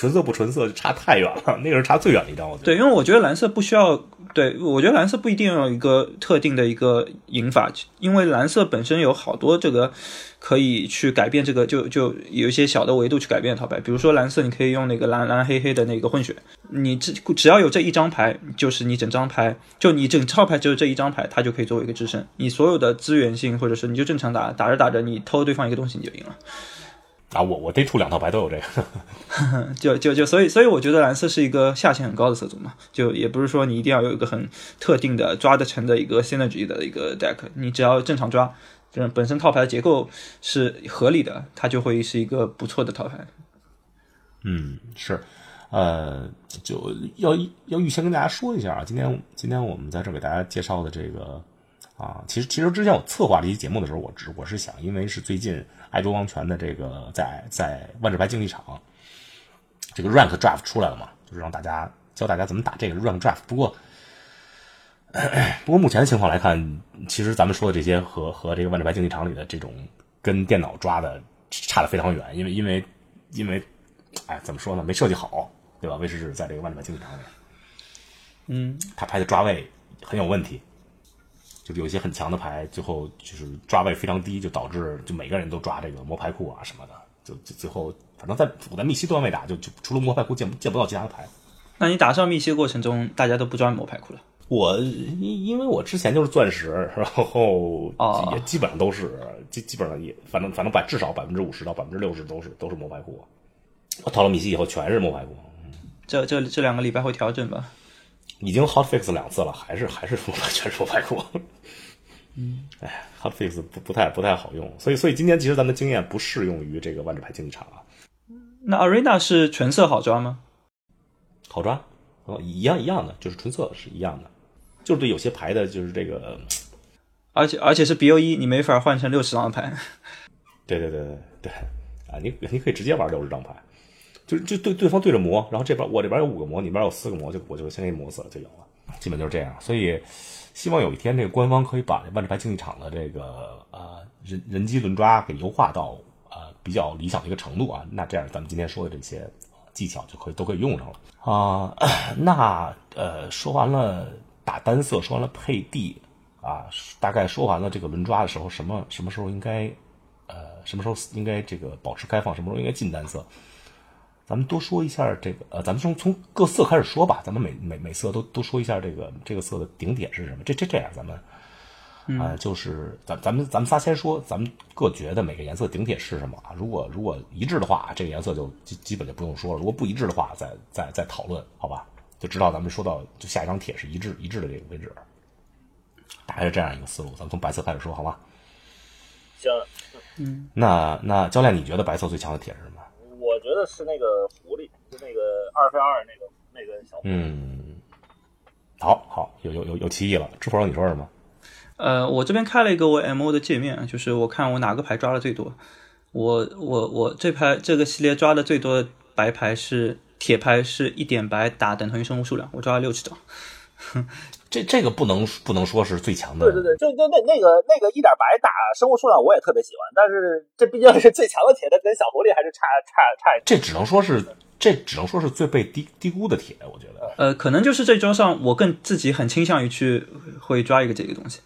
纯色不纯色差太远了，那个是差最远的一张。我对，因为我觉得蓝色不需要，对我觉得蓝色不一定要有一个特定的一个赢法，因为蓝色本身有好多这个可以去改变这个，就就有一些小的维度去改变套牌，比如说蓝色你可以用那个蓝蓝黑黑的那个混血，你只只要有这一张牌，就是你整张牌，就你整套牌只有这一张牌，它就可以作为一个支撑，你所有的资源性或者是你就正常打，打着打着你偷对方一个东西你就赢了。啊，我我得出两套牌都有这个，就就就所以所以我觉得蓝色是一个下限很高的色组嘛，就也不是说你一定要有一个很特定的抓得成的一个 synergy 的一个 deck，你只要正常抓，这本身套牌的结构是合理的，它就会是一个不错的套牌。嗯，是，呃，就要要预先跟大家说一下啊，今天今天我们在这给大家介绍的这个啊，其实其实之前我策划这期节目的时候，我只我是想，因为是最近爱州王权的这个在在万智牌竞技场这个 rank draft 出来了嘛，就是让大家教大家怎么打这个 rank draft。不过不过目前的情况来看，其实咱们说的这些和和这个万智牌竞技场里的这种跟电脑抓的差的非常远，因为因为因为哎怎么说呢，没设计好，对吧？威士忌在这个万智牌竞技场里，嗯，他拍的抓位很有问题。就有一些很强的牌，最后就是抓位非常低，就导致就每个人都抓这个魔牌库啊什么的，就就最后反正在我在密西段位打，就就除了魔牌库见见不到其他的牌。那你打上密西过程中，大家都不抓魔牌库了？我因因为我之前就是钻石，然后哦也基本上都是基基本上也反正反正百至少百分之五十到百分之六十都是都是魔牌库。我套了密西以后全是魔牌库，这这这两个礼拜会调整吧？已经 hot fix 两次了，还是还是魔牌全是魔牌库。嗯，哎，hot fix 不不太不太好用，所以所以今天其实咱们的经验不适用于这个万智牌竞技场啊，那 Arena 是纯色好抓吗？好抓，哦一样一样的，就是纯色是一样的，就是对有些牌的就是这个而且而且是 BO 一，你没法换成六十张的牌。对对对对对啊，你你可以直接玩六十张牌，就是就对对方对着磨，然后这边我这边有五个磨，你那边有四个磨，就我就先给你磨死了就有了，基本就是这样。所以希望有一天这个官方可以把这万智牌竞技场的这个呃人人机轮抓给优化到呃比较理想的一个程度啊，那这样咱们今天说的这些技巧就可以都可以用上了啊、那呃说完了打单色，说完了配地啊，大概说完了这个轮抓的时候，什么什么时候应该呃什么时候应该这个保持开放，什么时候应该进单色。咱们多说一下这个，呃，咱们从从各色开始说吧，咱们每每每色都都说一下这个这个色的顶点是什么。这这这样，咱们啊、呃就是咱咱们咱们仨先说，咱们各觉得每个颜色顶点是什么啊？如果如果一致的话，这个颜色就基基本就不用说了；如果不一致的话，再再再讨论，好吧？就知道咱们说到就下一张帖是一致一致的这个为止。大概是这样一个思路，咱们从白色开始说，好吗？行，嗯那那教练，你觉得白色最强的帖是什么？我觉得是那个狐狸，就那个二分二那个那个小狐狸。嗯，好好，有有有有歧义了。知否，你说什么？呃，我这边开了一个我 MO 的界面，就是我看我哪个牌抓的最多。我我我这牌这个系列抓的最多的白牌是铁牌，是一点白打等同于生物数量，我抓了六十张。这这个不能不能说是最强的，对对对，就就那那个那个一点白打生物数量我也特别喜欢，但是这毕竟是最强的铁，它跟小狐狸还是差差差。这只能说是这只能说是最被低低估的铁，我觉得。呃，可能就是这周上我更自己很倾向于去会抓一个这个东西。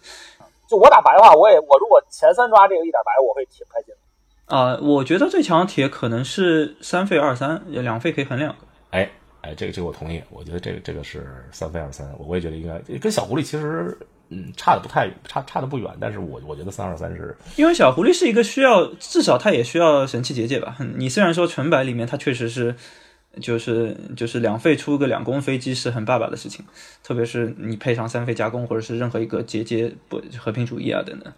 就我打白的话，我也我如果前三抓这个一点白，我会挺开心的。啊、我觉得最强的铁可能是三费二三，两费可以横两个。哎哎，这个这个我同意，我觉得这个这个是三飞二三，我也觉得应该跟小狐狸其实嗯差的不太差差的不远，但是我我觉得三二三是因为小狐狸是一个需要，至少它也需要神器结界吧。你虽然说纯白里面它确实是，就是就是两费出个两攻飞机是很爸爸的事情，特别是你配上三费加攻或者是任何一个结界不和平主义啊等等，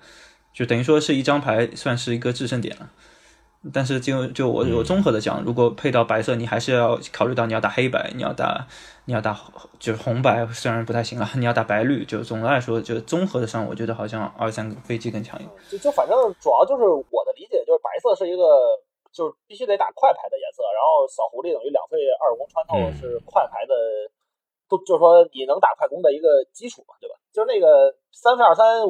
就等于说是一张牌算是一个制胜点了。但是就就我我综合的讲，如果配到白色，你还是要考虑到你要打黑白，你要打你要打就是红白，虽然不太行了，你要打白绿，就总的来说就综合的上，我觉得好像二三飞机更强一点。就就反正主要就是我的理解就是白色是一个就是必须得打快牌的颜色，然后小狐狸等于两费二攻穿透嗯是快牌的，都就是说你能打快攻的一个基础嘛，对吧？就是那个三费二三，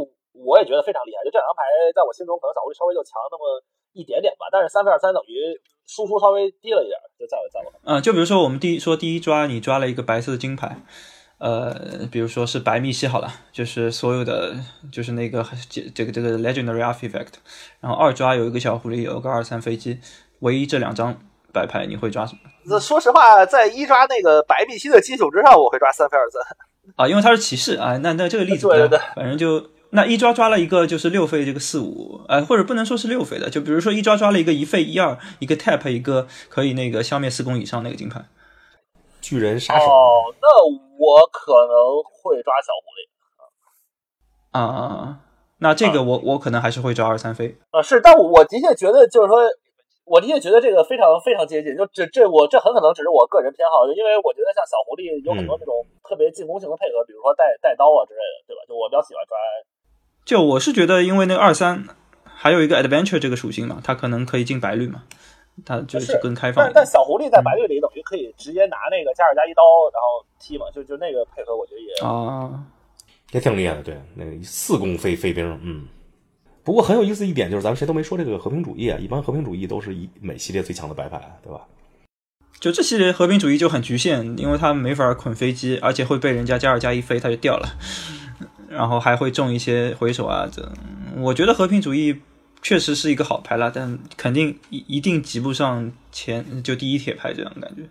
我也觉得非常厉害。就这两张牌在我心中可能小狐狸稍微就强那么一点点吧，但是三分二三等于输出稍微低了一点，就在我在我。嗯，就比如说我们第一说第一抓，你抓了一个白色的金牌，呃，比如说是白密西好了，就是所有的就是那个这这个这个 legendary artifact，然后二抓有一个小狐狸，有个二三飞机，唯一这两张白牌你会抓什么？那说实话，在一抓那个白碧玺的基础之上，我会抓三飞二三。啊，因为它是骑士啊，那那这个例子对对反正就那一抓抓了一个就是六费这个四五，呃，或者不能说是六费的，就比如说一抓抓了一个一费一二，一个 tap 一个可以那个消灭四攻以上那个金牌。巨人杀手。哦，那我可能会抓小狐狸。啊啊啊！那这个我我可能还是会抓二三飞。啊，是，但我我的确觉得，就是说，我的确觉得这个非常非常接近。就这这我这很可能只是我个人偏好，就因为我觉得像小狐狸有很多那种特别进攻性的配合，比如说带带刀啊之类的，对吧？就我比较喜欢抓。就我是觉得，因为那个二三还有一个 adventure 这个属性嘛，它可能可以进白绿嘛，它就是更开放但。但小狐狸在白绿里等于可以直接拿那个加尔加一刀，然后踢嘛，就就那个配合，我觉得也啊，也挺厉害的，对，那个四攻飞飞兵，嗯。不过很有意思一点就是，咱们谁都没说这个和平主义啊，一般和平主义都是一每系列最强的白牌，对吧？就这系列和平主义就很局限，因为它没法捆飞机，而且会被人家加尔加一飞，它就掉了。然后还会中一些回手啊，这我觉得和平主义确实是一个好牌了，但肯定一一定及不上前就第一铁牌这样感觉。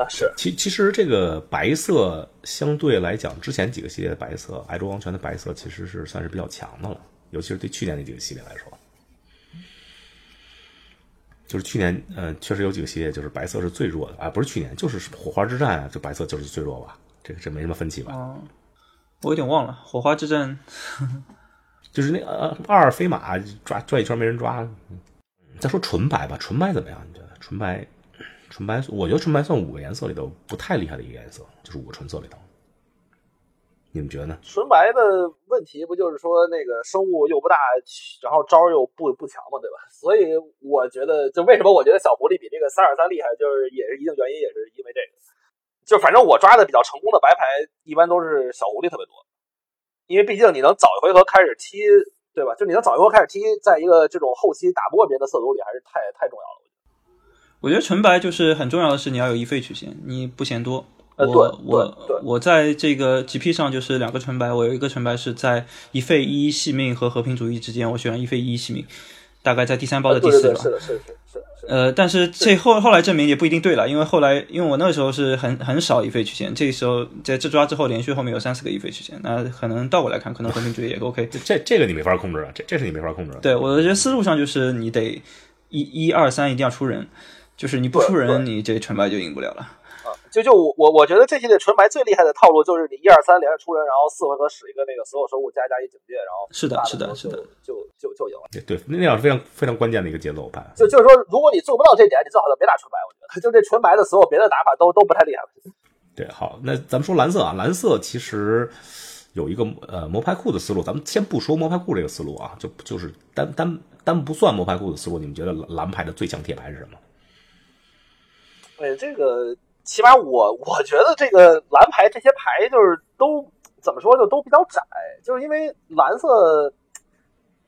啊，是其其实这个白色相对来讲，之前几个系列的白色，爱卓王权的白色其实是算是比较强的了，尤其是对去年那几个系列来说。就是去年，呃，确实有几个系列就是白色是最弱的啊，不是去年，就是火花之战啊，就白色就是最弱吧，这个这没什么分歧吧？哦，我有点忘了火花之战，就是那呃二飞马抓转一圈没人抓。再说纯白吧，纯白怎么样？你觉得纯白？纯白，我觉得纯白算五个颜色里头不太厉害的一个颜色，就是五个纯色里头。你们觉得呢？纯白的问题不就是说那个生物又不大，然后招又不不强嘛，对吧？所以我觉得，就为什么我觉得小狐狸比这个三二三厉害，就是也是一定原因，也是因为这个。就反正我抓的比较成功的白牌，一般都是小狐狸特别多，因为毕竟你能早一回合开始踢，对吧？就你能早一回合开始踢，在一个这种后期打不过别人的色组里，还是太太重要了。我觉得纯白就是很重要的是你要有一费曲线，你不嫌多。呃，我对我对我在这个 GP 上就是两个纯白，我有一个纯白是在一费一细命和和平主义之间，我选了一费一细命，大概在第三包的第四吧。对对对，是的，是的是的是的是的。呃，但是这后后来证明也不一定对了，因为后来因为我那个时候是很很少一费曲线，这时候在这抓之后连续后面有三四个一费曲线，那可能倒过来看，可能和平主义也 OK。这这这个你没法控制啊，这这是你没法控制的。对，我觉得思路上就是你得一一二三一定要出人，就是你不出人，你这成败就赢不了了。啊，就就我我我觉得这系列纯白最厉害的套路就是你一二三连着出人，然后四回合使一个那个所有生物加加一警戒，然后是的是的是的就就就就赢了。对，那样是非常非常关键的一个节奏盘。就就是说，如果你做不到这点，你最好就别打纯白。我觉得，就这纯白的所有别的打法都都不太厉害。对，好，那咱们说蓝色啊，蓝色其实有一个呃魔牌库的思路，咱们先不说魔牌库这个思路啊，就就是单单单不算魔牌库的思路，你们觉得蓝蓝牌的最强铁牌是什么？哎，这个起码我我觉得这个蓝牌这些牌就是都怎么说就都比较窄，就是因为蓝色，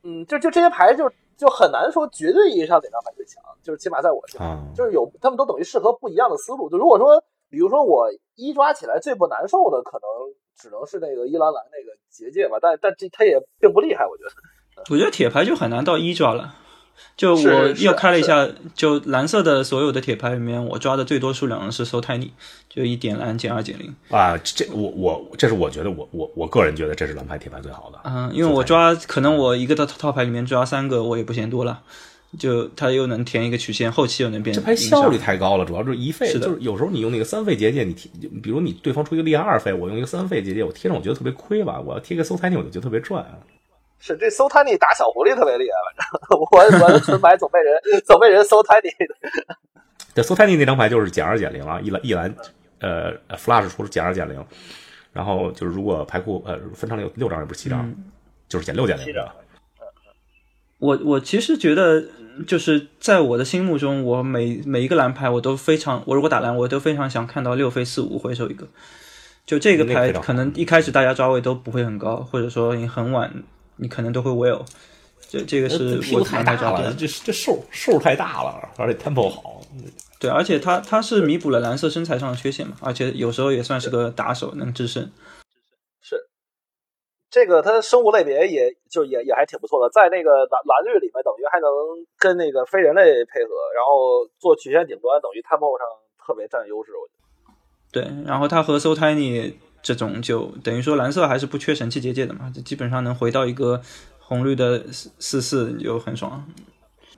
嗯，就就这些牌就就很难说绝对意义上哪张牌最强，就是起码在我这就是有他们都等于适合不一样的思路。就如果说，比如说我一抓起来最不难受的，可能只能是那个伊兰兰那个结界吧，但但这它也并不厉害，我觉得。我觉得铁牌就很难到一抓了。就我又开了一下，就蓝色的所有的铁牌里面，我抓的最多数量是 So Tiny，就一点蓝减二减零。啊，这我我这是我觉得我我我个人觉得这是蓝牌铁牌最好的。嗯，因为我抓可能我一个套套牌里面抓三个，我也不嫌多了。就它又能填一个曲线，后期又能变这牌效率太高了，主要就是一费，是的就是有时候你用那个三费结界，你贴，比如你对方出一个厉害二费，我用一个三费结界，我贴上我觉得特别亏吧，我要贴个搜 tiny 我就觉得特别赚。是这搜 tiny 打小狐狸特别厉害，反正我我的纯白总被人总被人搜 tiny 的。这搜 tiny 那张牌就是减二减零啊，一蓝一蓝，呃，flash 出了减二减零，然后就是如果牌库呃分成六六张也不是七张，就是减六减零的。我我其实觉得，就是在我的心目中，我每每一个蓝牌我都非常，我如果打蓝，我都非常想看到六飞四五回手一个。就这个牌可能一开始大家抓位都不会很高，或者说你很晚，你可能都会 will。这这个是我太大了。这这瘦瘦太大了，而且 tempo 好。对，而且它它是弥补了蓝色身材上的缺陷嘛，而且有时候也算是个打手，能制胜。是，这个它生物类别也就也也还挺不错的，在那个蓝蓝绿里面，等于还能跟那个非人类配合，然后做曲线顶端，等于 tempo 上特别占优势，我觉得。对，然后它和 So Tiny 这种就等于说蓝色还是不缺神器结界的嘛，就基本上能回到一个红绿的四四四就很爽。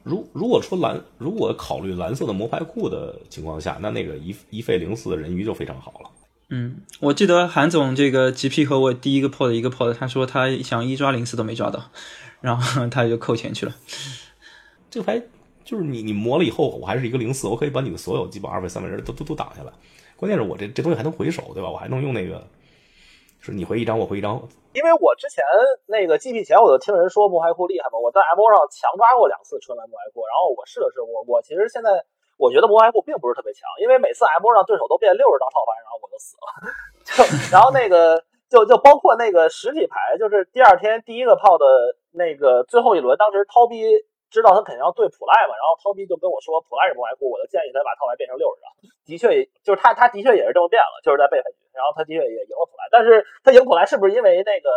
如如果说蓝，如果考虑蓝色的魔牌库的情况下，那那个一一费零四的人鱼就非常好了。嗯，我记得韩总这个 GP 和我第一个破的一个破的，他说他想一抓零四都没抓到，然后他就扣钱去了。这个牌就是你你磨了以后，我还是一个零四，我可以把你的所有基本二费三费人都都都挡下来。关键是我这这东西还能回手，对吧？我还能用那个，是你回一张，我回一张。因为我之前那个 GP 前我就听人说魔牌库厉害嘛，我在 MO 上强抓过两次纯蓝魔牌库，然后我试了试，我我其实现在我觉得魔牌库并不是特别强，因为每次 MO 上对手都变六十张套牌，然后我就死了，就然后那个就就包括那个实体牌，就是第二天第一个炮的那个最后一轮，当时涛逼知道他肯定要对普赖嘛，然后涛逼就跟我说普赖是魔牌库，我就建议他把套牌变成六十张，的确就是他他的确也是这么变了，就是在背牌局，然后他的确也赢了普莱，但是他赢普莱是不是因为那个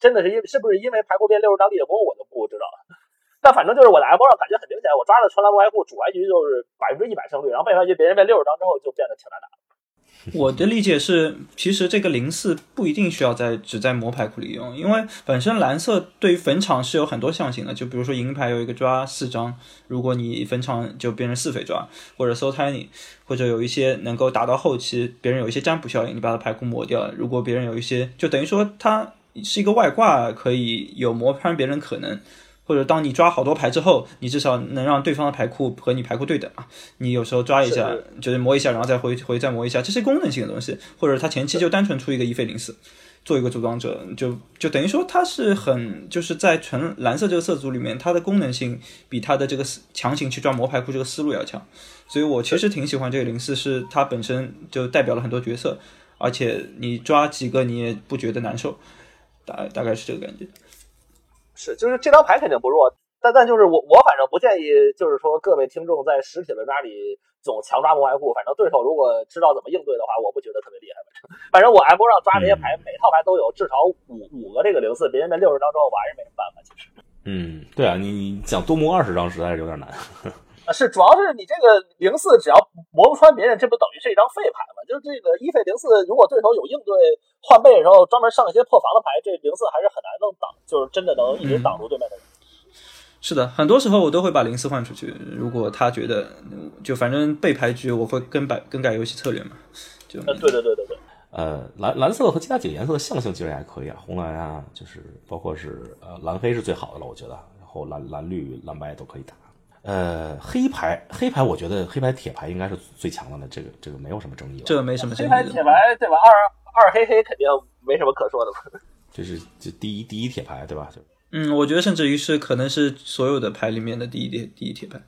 真的是因是不是因为排库变六十张立的功，我就不知道了。但反正就是我在 M 上感觉很明显，我抓了纯蓝魔牌库主外局就是百分之一百胜率，然后背牌局别人变六十张之后就变得挺难打的。我的理解是，其实这个零四不一定需要在只在魔牌库里用，因为本身蓝色对于坟场是有很多象形的，就比如说银牌有一个抓四张，如果你坟场就变成四费抓，或者 so tiny，或者有一些能够打到后期，别人有一些占卜效应，你把它牌库抹掉，如果别人有一些，就等于说它是一个外挂，可以有磨穿别人可能。或者当你抓好多牌之后，你至少能让对方的牌库和你牌库对等啊。你有时候抓一下，是就是磨一下，然后再回回再磨一下，这是功能性的东西。或者他前期就单纯出一个一费零四，做一个组装者，就就等于说它是很就是在纯蓝色这个色组里面，它的功能性比它的这个强行去抓磨牌库这个思路要强。所以我其实挺喜欢这个零四，是它本身就代表了很多角色，而且你抓几个你也不觉得难受，大大概是这个感觉。是，就是这张牌肯定不弱，但但就是我我反正不建议，就是说各位听众在实体轮抓里总强抓魔外库，反正对手如果知道怎么应对的话，我不觉得特别厉害。反 正反正我 M 上抓这些牌，每套牌都有至少五五个这个零四，别人的六十张之后，我还是没什么办法。其实嗯，对啊，你你想多摸二十张实在是有点难。啊，是主要是你这个零四只要磨不穿别人，这不等于是一张废牌吗？就是这个一费零四，如果对手有应对换背的时候专门上一些破防的牌，这零四还是很难能挡，就是真的能一直挡住对面的人。是的，很多时候我都会把零四换出去。如果他觉得就反正背牌局，我会更改更改游戏策略嘛。就呃，对对对对对。呃，蓝蓝色和其他几个颜色的象性其实也还可以啊，红蓝啊，就是包括是呃蓝黑是最好的了，我觉得，然后蓝蓝绿蓝白都可以打。呃，黑牌黑牌，我觉得黑牌铁牌应该是最强的了，这个这个没有什么争议了。这没什么争议黑牌铁。牌对吧？二二黑黑肯定没什么可说的嘛。这是这第一第一铁牌对吧？就嗯，我觉得甚至于是可能是所有的牌里面的第一铁第一铁牌。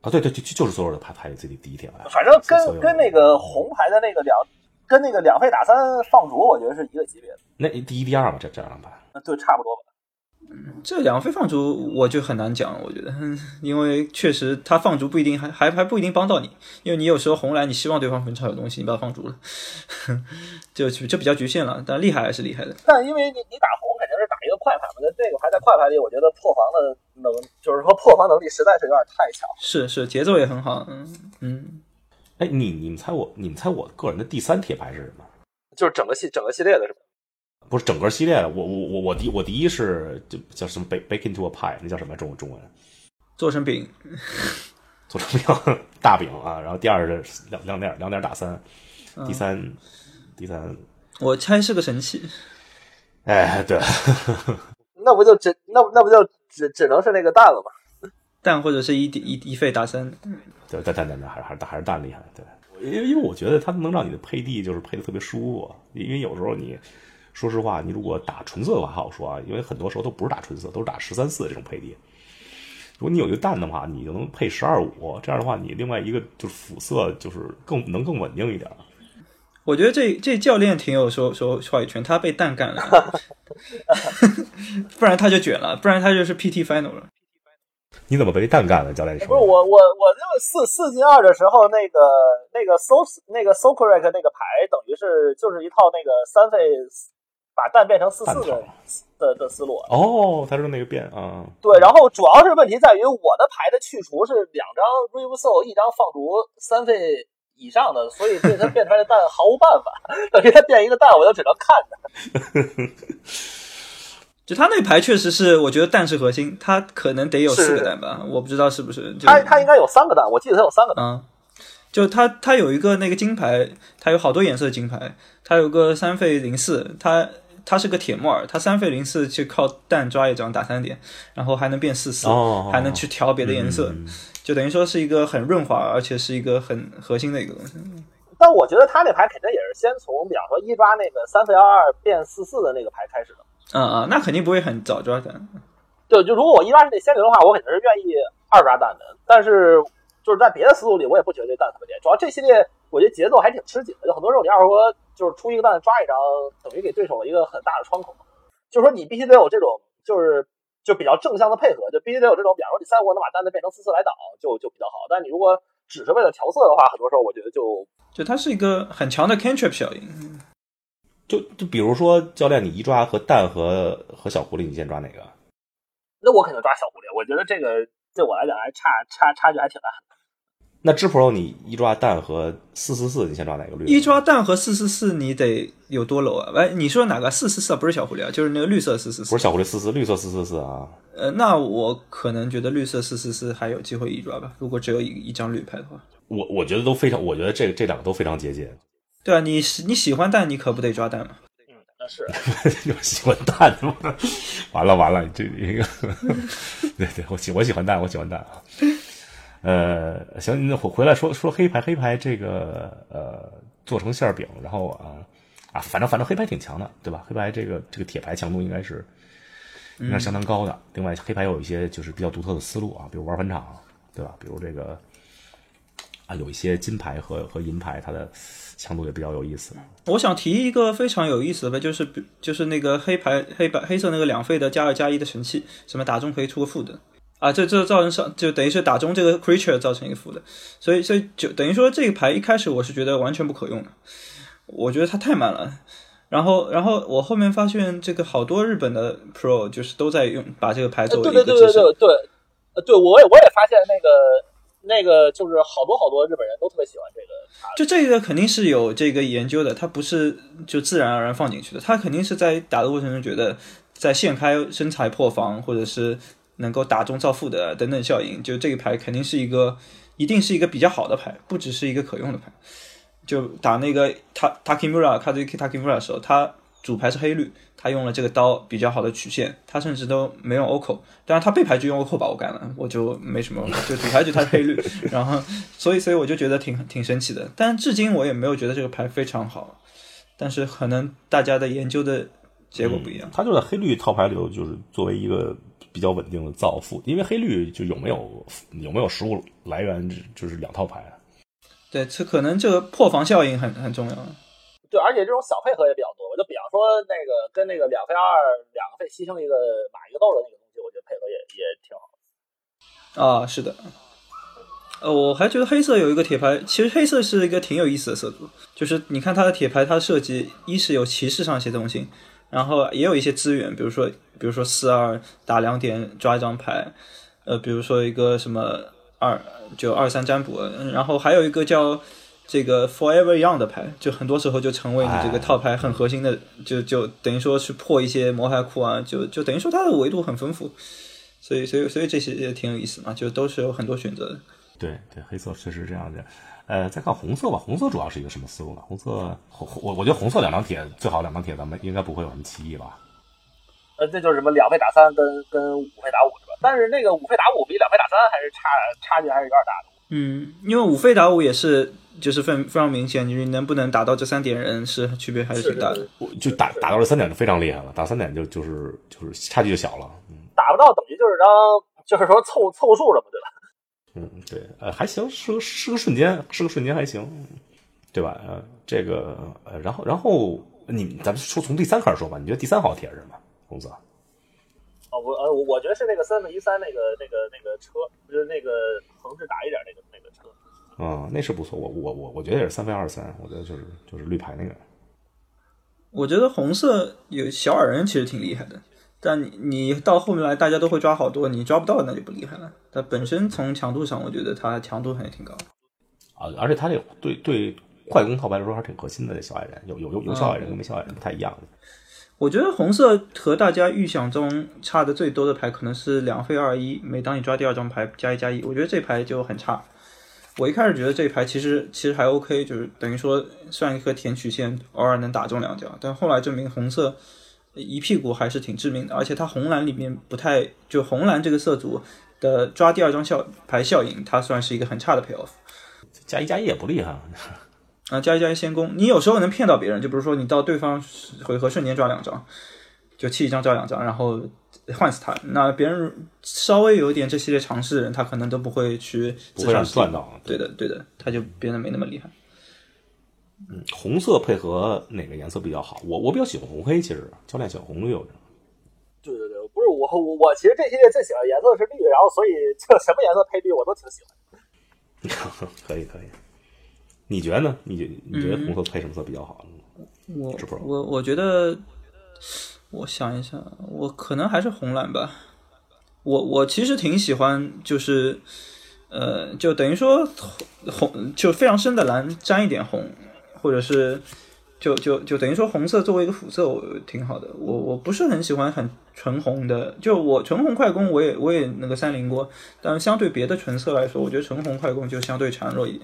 啊，对对，就就是所有的牌牌里最第一铁牌。反正跟跟那个红牌的那个两跟那个两费打三放逐，我觉得是一个级别的。那第一第二嘛，这这两张牌。呃对，差不多吧。这两非放逐我就很难讲，我觉得，嗯 因为确实他放逐不一定还还还不一定帮到你，因为你有时候红蓝你希望对方坟场有东西，你把他放逐了，就这比较局限了，但厉害还是厉害的。但因为你你打红肯定是打一个快牌嘛，那这个牌在快牌里，我觉得破防的能，就是说破防能力实在是有点太强。是是，节奏也很好，嗯嗯，哎，你你们猜我你们猜我个人的第三铁牌是什么？就是整个系整个系列的是吧？不是整个系列的，我我我我第我第一是就叫什么 bake bake into a pie，那叫什么中中文？做成饼，做成饼大饼啊，然后第二是两两点两点打三，第三、第三，我猜是个神器。哎，对，那不就只那那不就只只能是那个蛋了吗？蛋或者是一一一费打三，对，蛋蛋蛋蛋还是还是还是蛋厉害，对，因为因为我觉得它能让你的配地就是配的特别舒服，因为有时候你说实话，你如果打纯色的话还好说啊，因为很多时候都不是打纯色，都是打十三四这种配比。如果你有一个蛋的话，你就能配十二五，这样的话，你另外一个就是辅色就是更能更稳定一点。我觉得这这教练挺有说说话语权，他被蛋干了，不然他就卷了，不然他就是 PT final 了。你怎么被蛋干了？教练说不是我我我那个四四进二的时候，那个那个 so 那个 so correct 那个牌，等于是就是一套那个三费把蛋变成四四的蛋的的思路。哦，他说那个变啊，对，然后主要是问题在于我的牌的去除是两张 r e v e soul，一张放逐三费以上的，所以对他变出来的蛋毫无办法。等于它变一个蛋，我就只能看着。就他那牌确实是，我觉得蛋是核心，他可能得有四个蛋吧，我不知道是不是。就它它应该有三个蛋，我记得他有三个蛋。啊，就他他有一个那个金牌，他有好多颜色的金牌，他有个三费零四，它它是个铁木耳，它三费零四去靠蛋抓一张打三点，然后还能变四四、哦还能去调别的颜色，嗯就等于说是一个很润滑，而且是一个很核心的一个东西。但我觉得他那牌肯定也是先从，比方说一抓那个三费二二变四四的那个牌开始的。嗯嗯，那肯定不会很早抓蛋。对，就如果我一抓是那仙灵的话，我肯定是愿意二抓蛋的。但是就是在别的思路里，我也不觉得这蛋特别。主要这系列我觉得节奏还挺吃紧的，就很多时候你二回合就是出一个蛋抓一张，等于给对手一个很大的窗口。就是说你必须得有这种就是就比较正向的配合，就必须得有这种，比方说你三回合能把蛋子变成四四来挡，就就比较好。但你如果只是为了调色的话，很多时候我觉得就就它是一个很强的 cantrip 效应。就就比如说，教练，你一抓和蛋和和小狐狸，你先抓哪个？那我肯定抓小狐狸。我觉得这个对我来讲还差差差距还挺大的。那智 Pro 你一抓蛋和四四四，你先抓哪个绿？一抓蛋和四四四，你得有多 low 啊？哎，你说哪个四四四？不是小狐狸啊，就是那个绿色四四四。不是小狐狸四四，绿色四四四啊。呃，那我可能觉得绿色四四四还有机会一抓吧。如果只有一一张绿牌的话，我我觉得都非常，我觉得这这两个都非常接近。对啊，你你喜欢蛋，你可不得抓蛋吗？嗯，那是。有喜欢蛋吗？完 了完了，这一个，对对，我喜我喜欢蛋，我喜欢蛋啊。呃，行，那回回来说说黑牌，黑牌这个呃做成馅饼，然后啊啊，反正反正黑牌挺强的，对吧？黑牌这个这个铁牌强度应该是应该是相当高的。另外，黑牌有一些就是比较独特的思路啊，比如玩返场，对吧？比如这个啊，有一些金牌和和银牌，它的强度也比较有意思。我想提一个非常有意思的，就是就是那个黑牌黑白黑色那个两费的加二加一的神器，什么打中可以出个负的。啊，这这造成上就等于是打中这个 creature 造成一个负的，所以所以就等于说这个牌一开始我是觉得完全不可用的，我觉得它太慢了。然后然后我后面发现这个好多日本的 pro 就是都在用把这个牌作为一个对对对对对，呃，对我也我也发现那个那个就是好多好多日本人都特别喜欢这个牌，就这个肯定是有这个研究的，它不是就自然而然放进去的，它肯定是在打的过程中觉得在现开身材破防或者是。能够打中造富的等等效应，就这个牌肯定是一个，一定是一个比较好的牌，不只是一个可用的牌。就打那个他 Takimura Kazuki Takimura 的时候，他主牌是黑绿，他用了这个刀比较好的曲线，他甚至都没用 Oko，但是他背牌就用 Oko 把我干了，我就没什么，就主牌就他是黑绿，然后所以所以我就觉得挺挺神奇的，但至今我也没有觉得这个牌非常好，但是可能大家的研究的结果不一样。他就在黑绿套牌里头，就是作为一个。比较稳定的造富，因为黑绿就有没有有没有食物来源，就是两套牌。对，这可能这个破防效应很很重要。对，而且这种小配合也比较多。我就比方说那个跟那个两费二两个费牺牲一个马一个豆的那个东西，我觉得配合也也挺好。啊，是的。呃，我还觉得黑色有一个铁牌，其实黑色是一个挺有意思的色组，就是你看它的铁牌，它设计一是有骑士上一些东西。然后也有一些资源，比如说，比如说四二打两点抓一张牌，呃，比如说一个什么二就二三占卜，然后还有一个叫这个 Forever Young 的牌，就很多时候就成为你这个套牌很核心的，就就等于说去破一些魔牌库啊，就就等于说它的维度很丰富，所以所以所以这些也挺有意思嘛，就都是有很多选择的。对对，黑色确实这样的。呃，再看红色吧。红色主要是一个什么思路呢？红色，红我我觉得红色两张铁最好两张铁，咱们应该不会有什么歧义吧？呃，这就是什么两费打三跟跟五费打五是吧？但是那个五费打五比两费打三还是差差距还是有点大的。嗯，因为五费打五也是就是非非常明显，你能不能打到这三点人是区别还是挺大的。就打打到这三点就非常厉害了，打三点就就是就是差距就小了。嗯，打不到等于就是张就是说凑凑数了嘛，对吧？嗯，对，呃，还行，是个是个瞬间，是个瞬间还行，对吧？呃，这个，呃，然后，然后，你咱们说从第三开始说吧，你觉得第三好铁是什么？公子？哦，我呃，我我觉得是那个三分一三那个那个那个车，就是那个横置打一点那个那个车。啊，那是不错，我我我我觉得也是三分二三，我觉得就是就是绿牌那个。我觉得红色有小矮人，其实挺厉害的。但你你到后面来，大家都会抓好多，你抓不到那就不厉害了。它本身从强度上，我觉得它强度还挺高。啊，而且它这对对快攻套牌来说还是挺核心的。这小矮人有有有有小矮人跟没小矮人不太一样。我觉得红色和大家预想中差的最多的牌可能是两费二一，每当你抓第二张牌加一加一，我觉得这牌就很差。我一开始觉得这牌其实其实还 OK，就是等于说算一颗甜曲线，偶尔能打中两脚。但后来证明红色。一屁股还是挺致命的，而且它红蓝里面不太就红蓝这个色组的抓第二张效牌效应，它算是一个很差的 payoff。加一加一也不厉害啊，加一加一先攻，你有时候能骗到别人，就比如说你到对方回合瞬间抓两张，就弃一张抓两张，然后换死他。那别人稍微有一点这系列尝试的人，他可能都不会去自杀赚到。对的，对的，他就变得没那么厉害。嗯，红色配合哪个颜色比较好？我我比较喜欢红黑，其实教练喜欢红绿。对对对，不是我我我其实这系列最喜欢颜色是绿，然后所以就什么颜色配绿我都挺喜欢。可以可以。你觉得呢？你觉你觉得红色配什么色比较好？我我我觉得，我想一下，我可能还是红蓝吧。我我其实挺喜欢，就是呃，就等于说红红就非常深的蓝沾一点红，或者是就就就等于说红色作为一个辅色，我挺好的。我我不是很喜欢很纯红的，就我纯红快攻我也我也那个三零过，但相对别的纯色来说，我觉得纯红快攻就相对孱弱一点。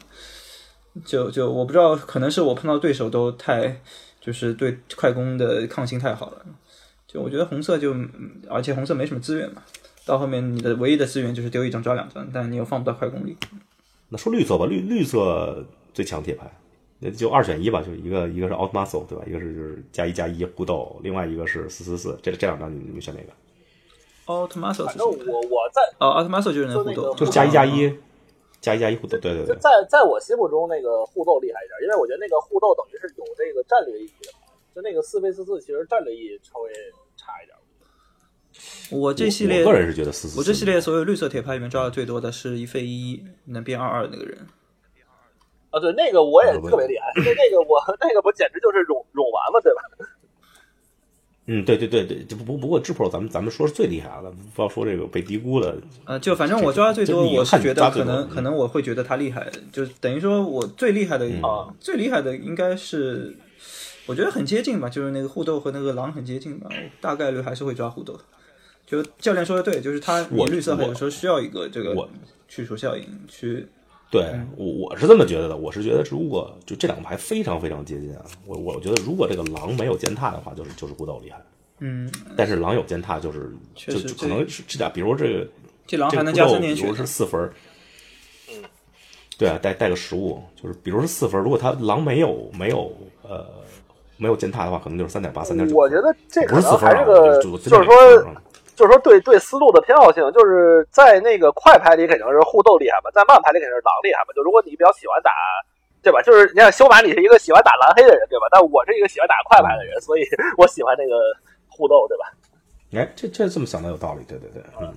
就就我不知道，可能是我碰到对手都太就是对快攻的抗性太好了。就我觉得红色就，而且红色没什么资源嘛，到后面你的唯一的资源就是丢一张抓两张，但你又放不到快攻里。那说绿色吧，绿绿色最强铁牌，就二选一吧，就一个一个是 Out Muscle 对吧？一个是就是加一加一互斗，另外一个是四四四，这这两张你你们选哪个 Muscle 反正是？我我在哦，Alt Muscle 就是那个个互斗，就是加一加一，加一加一互斗，对对对。在在我心目中，那个互斗厉害一点，因为我觉得那个互斗等于是有这个战略意义的。就那个四 v 四四，其实战略意义稍微差一点。我这系列我个人是觉得四四四，我这系列所有绿色铁牌里面抓的最多的是一费一能变二二的那个人。啊，对，那个我也特别厉害，那那个我那个不简直就是冗冗完嘛，对吧？嗯，对对对对，就不不不过智 Pro 咱们咱们说是最厉害的，不要说这个被低估的。呃，就反正我抓的最多，我是觉得可能可能我会觉得他厉害，就等于说我最厉害的啊最厉害的应该是，我觉得很接近吧，就是那个互斗和那个狼很接近吧，我大概率还是会抓互斗。就教练说的对，就是他你我绿色我有时候需要一个这个去除效应去。对我我是这么觉得的，我是觉得如果就这两个牌非常非常接近啊，我我觉得如果这个狼没有践踏的话，就是就是孤斗厉害，嗯，但是狼有践踏就是就就可能是这俩，比如这个这狼这个还能加互斗比如是四分嗯，对啊，带带个食物，就是比如是四分，如果他狼没有没有呃没有践踏的话，可能就是三点八、三点九。我觉得这可不是四分儿啊，能还是个，就就是说，就是说对对思路的偏好性，就是在那个快牌里肯定是互斗厉害嘛，在慢牌里肯定是狼厉害嘛。就如果你比较喜欢打，对吧？就是你看修马，你是一个喜欢打蓝黑的人，对吧？但我是一个喜欢打快牌的人，所以 我喜欢那个互斗，对吧？哎，这这这么想的有道理，对对对，嗯，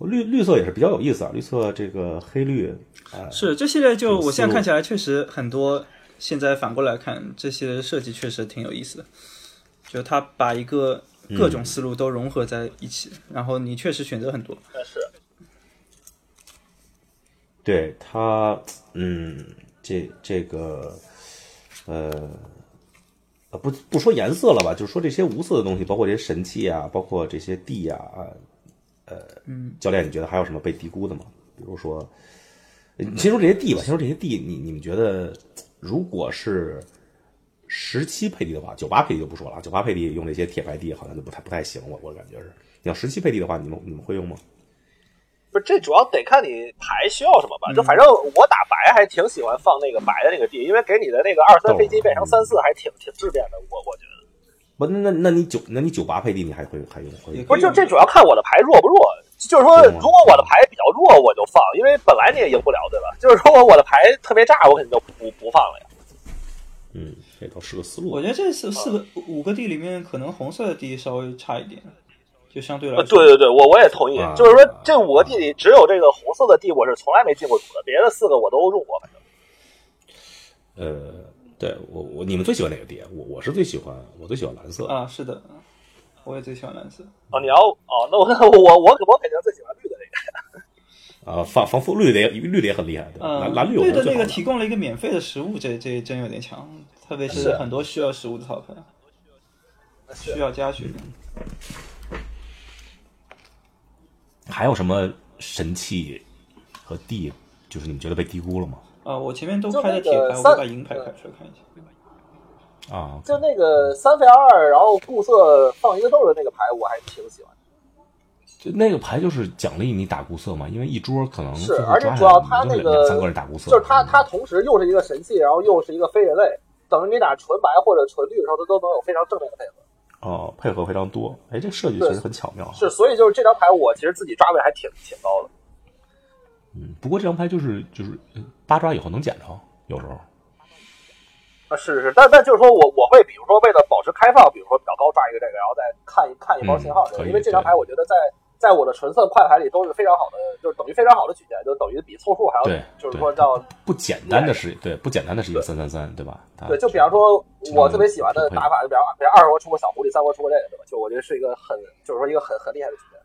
绿绿色也是比较有意思啊，绿色这个黑绿，呃，是这系列就我现在看起来确实很多，现在反过来看这些设计确实挺有意思的，就他把一个各种思路都融合在一起，然后你确实选择很多。但是对他，嗯，这这个，呃，呃，不不说颜色了吧，就是说这些无色的东西，包括这些神器啊，包括这些地啊，呃，嗯，教练，你觉得还有什么被低估的吗？比如说，先说这些地吧，先说这些地，你你们觉得，如果是十七配地的话，九八配地就不说了，九八配地用这些铁牌地好像就不太不太行，我我感觉是。你要十七配地的话，你们你们会用吗？不是这主要得看你牌需要什么吧。就反正我打白还挺喜欢放那个白的那个地，因为给你的那个二三飞机变成三四还挺挺质变的。我我觉得不，那那那你九那你九八配地你还会还用会用？不是就这主要看我的牌弱不弱。就是说，如果我的牌比较弱，我就放，因为本来你也赢不了，对吧？就是说我的牌特别炸，我肯定就不不放了呀。嗯，这倒是个思路。我觉得这四四个五个地里面，可能红色的地稍微差一点，就相对来。对对对，我我也同意啊。就是说，这五个地里只有这个红色的地我是从来没进过组的，别的四个我都用过。反正呃，对我我你们最喜欢哪个地？我我是最喜欢我最喜欢蓝色。啊，是的，我也最喜欢蓝色。哦，你要哦，那我那我我我肯定最喜欢绿的那个。啊，防防护绿的也绿的也很厉害，对吧？嗯，蓝蓝绿有绿的那个提供了一个免费的食物，这这真有点强，特别是是很多需要食物的套牌，需要加血。还有什么神器和地，就是你们觉得被低估了吗？啊，我前面都就开的铁牌，我把银牌开出来看一下。啊，就那个三费二，然后固色放一个豆的那个牌，我还挺喜欢。就那个牌就是奖励你打固色嘛，因为一桌可能是而且主要他那个三个人打固色，就是他他同时又是一个神器，然后又是一个非人类，等于你打纯白或者纯绿的时候，它都能有非常正面的配合。哦，配合非常多。哎，这设计对其实很巧妙。是，所以就是这张牌我其实自己抓位还挺挺高的。嗯，不过这张牌就是就是呃八抓以后能捡着，有时候。啊，是是，但但就是说我我会比如说为了保持开放，比如说比较高抓一个这个，然后再看一看一包信号，因为这张牌我觉得在在我的纯色快牌里都是非常好的，就是等于非常好的曲线，就等于比凑数还要对，就是说叫不简单的是对不简单的是一个三三三，对吧？对，就比方说我特别喜欢的打法，就比方比方二国出过小狐狸，三国出过这个，对吧？就我觉得是一个很就是说一个很很厉害的曲线。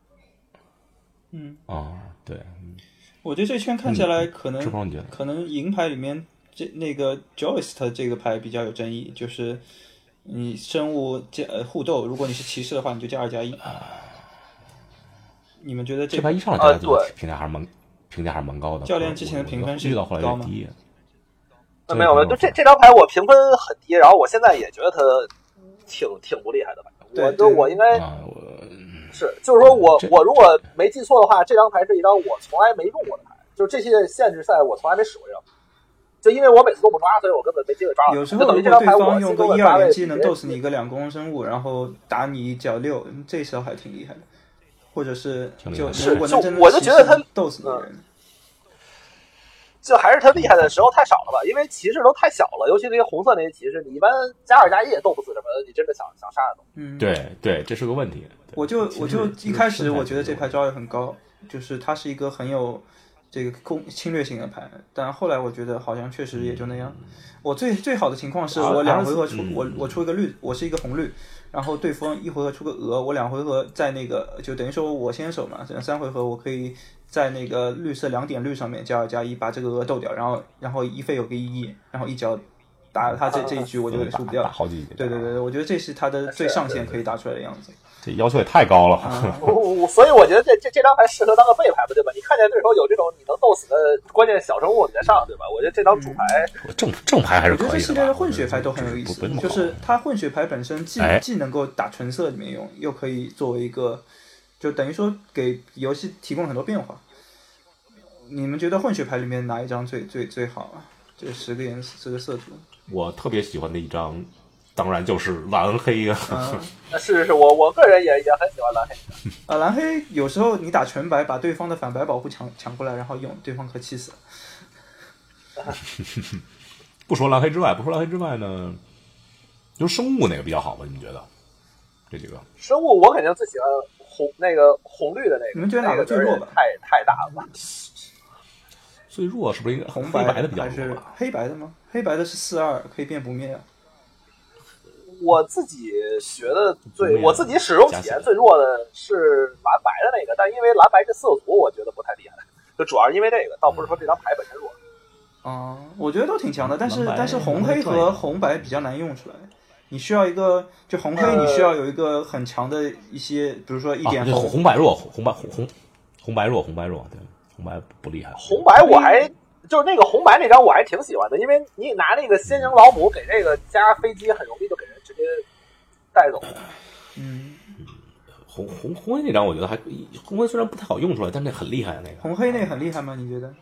嗯，哦，对，嗯我觉得这圈看起来可能？可能银牌里面这那个 Joyce 这个牌比较有争议，就是你生物加呃互斗，如果你是骑士的话，你就加二加一。你们觉得这这牌一上来呃大家就对评价还是蛮评价还是蛮高的。教练之前的评分是遇到后来高吗有点低。呃，没有没有，就这这张牌我评分很低，然后我现在也觉得他挺挺不厉害的吧。我就我应该啊，我是，就是说我我如果没记错的话，这张牌是一张我从来没用过的牌，就是这些限制赛我从来没使过这张牌。就因为我每次都不抓，所以我根本没机会抓到。有时就等候如果对于这张牌我方用个一二连击能别人斗死你一个两攻生物，然后打你一脚六，这时候还挺厉害的。或者是就是就我就觉得他骑士斗死你人，就还是他厉害的时候太少了吧？因为骑士都太小了，尤其那些红色那些骑士，你一般加二加一也斗不死什么的，你真的想想杀的。嗯，对对，这是个问题。我就我就一开始我觉得这牌招也很高，就是它是一个很有这个攻侵略性的牌，但后来我觉得好像确实也就那样。我最最好的情况是啊我两回合出嗯我我出一个绿，我是一个红绿，然后对方一回合出个鹅，我两回合在那个就等于说我先手嘛，三回合我可以在那个绿色两点绿上面加二加一把这个鹅斗掉，然后然后一费有个一一，然后一脚打了他这这一局我就给输不掉打。好几局。对对对，对，我觉得这是他的最上限可以打出来的样子。这要求也太高了。啊，我我所以我觉得这这这张牌适合当个背牌吧，对吧？你看见对手有这种你能斗死的关键小生物，你再上，对吧？我觉得这张主牌正正牌还是我觉得可以的吧。这系列的混血牌都很有意思就是它混血牌本身既哎既能够打纯色里面用，又可以作为一个，就等于说给游戏提供很多变化。你们觉得混血牌里面哪一张最最最好啊？这十个颜色，这个色组，我特别喜欢的一张，当然就是蓝黑啊。啊呃是是是，我我个人也也很喜欢蓝黑。啊，蓝黑有时候你打全白，把对方的反白保护抢抢过来，然后用，对方可气死了。不说蓝黑之外，不说蓝黑之外呢，就生物哪个比较好吧？你们觉得？这几个生物我肯定最喜欢红那个红绿的那个。你们觉得哪个最弱吧太太大了吧？最弱是不是应该红黑白的比较还是弱？黑白的吗？黑白的是四二，可以变不灭啊。我自己学的最，我自己使用体验最弱的是蓝白的那个，但因为蓝白这色组我觉得不太厉害，就主要是因为这个，倒不是说这张牌本身弱。啊、我觉得都挺强的，但是但是红黑和红白比较难用出来。你需要一个，就红黑，呃你需要有一个很强的一些，比如说一点啊，红，红白弱，红白红红红白弱，红白弱，对，红白不厉害。红白我还就是那个红白那张我还挺喜欢的，因为你拿那个仙人老母给这个加飞机，很容易就给人直接带走。嗯，红红红黑那张我觉得还红黑虽然不太好用出来，但那很厉害的那个。红黑那个很厉害吗？你觉得？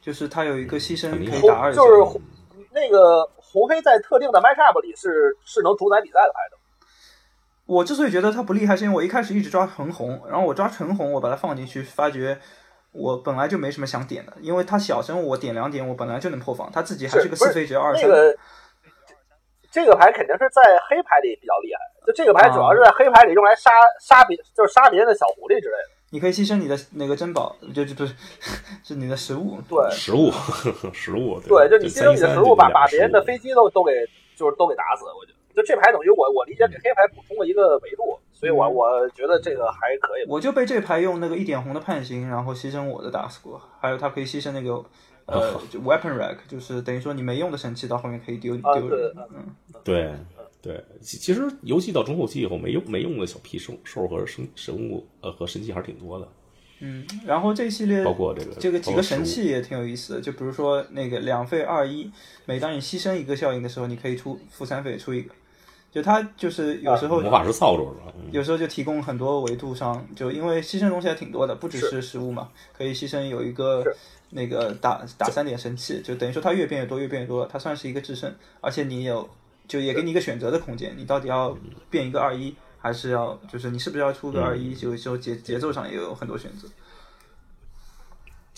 就是它有一个牺牲可以打二就是红那个红黑在特定的 matchup 里是是能主宰比赛的牌的。我之所以觉得它不厉害，是因为我一开始一直抓纯红，然后我抓纯红，我把它放进去，发觉我本来就没什么想点的，因为他小生物我点两点，我本来就能破防，他自己还是个四飞角二三。那个这个牌肯定是在黑牌里比较厉害，就这个牌主要是在黑牌里用来杀杀别就是杀别人的小狐狸之类的。你可以牺牲你的那个珍宝，就就不是是你的食物。对食物，食物，对，就你牺牲你的食物，把把别人的飞。飞机都都给就是都给打死。我觉得就这牌等于我我理解给黑牌补充了一个维度，所以我嗯我觉得这个还可以。我就被这牌用那个一点红的判刑，然后牺牲我的打死过，还有它可以牺牲那个呃 就 weapon rack，就是等于说你没用的神器到后面可以丢啊丢人对。嗯，对对，其其实游戏到中后期以后，没用没用的小屁兽兽和神生物呃和神器还是挺多的，嗯，然后这一系列包括这个这个几个神器也挺有意思的，就比如说那个两费二一，每当你牺牲一个效应的时候，你可以出负三费出一个，就它就是有时候魔法师扫帚是吧？嗯。有时候就提供很多维度上，就因为牺牲东西还挺多的，不只是食物嘛，可以牺牲有一个那个打打三点神器，就等于说它越变越多，越变越多，它算是一个制胜，而且你有就也给你一个选择的空间，你到底要变一个二一，还是要就是你是不是要出个二一，就就节节奏上也有很多选择。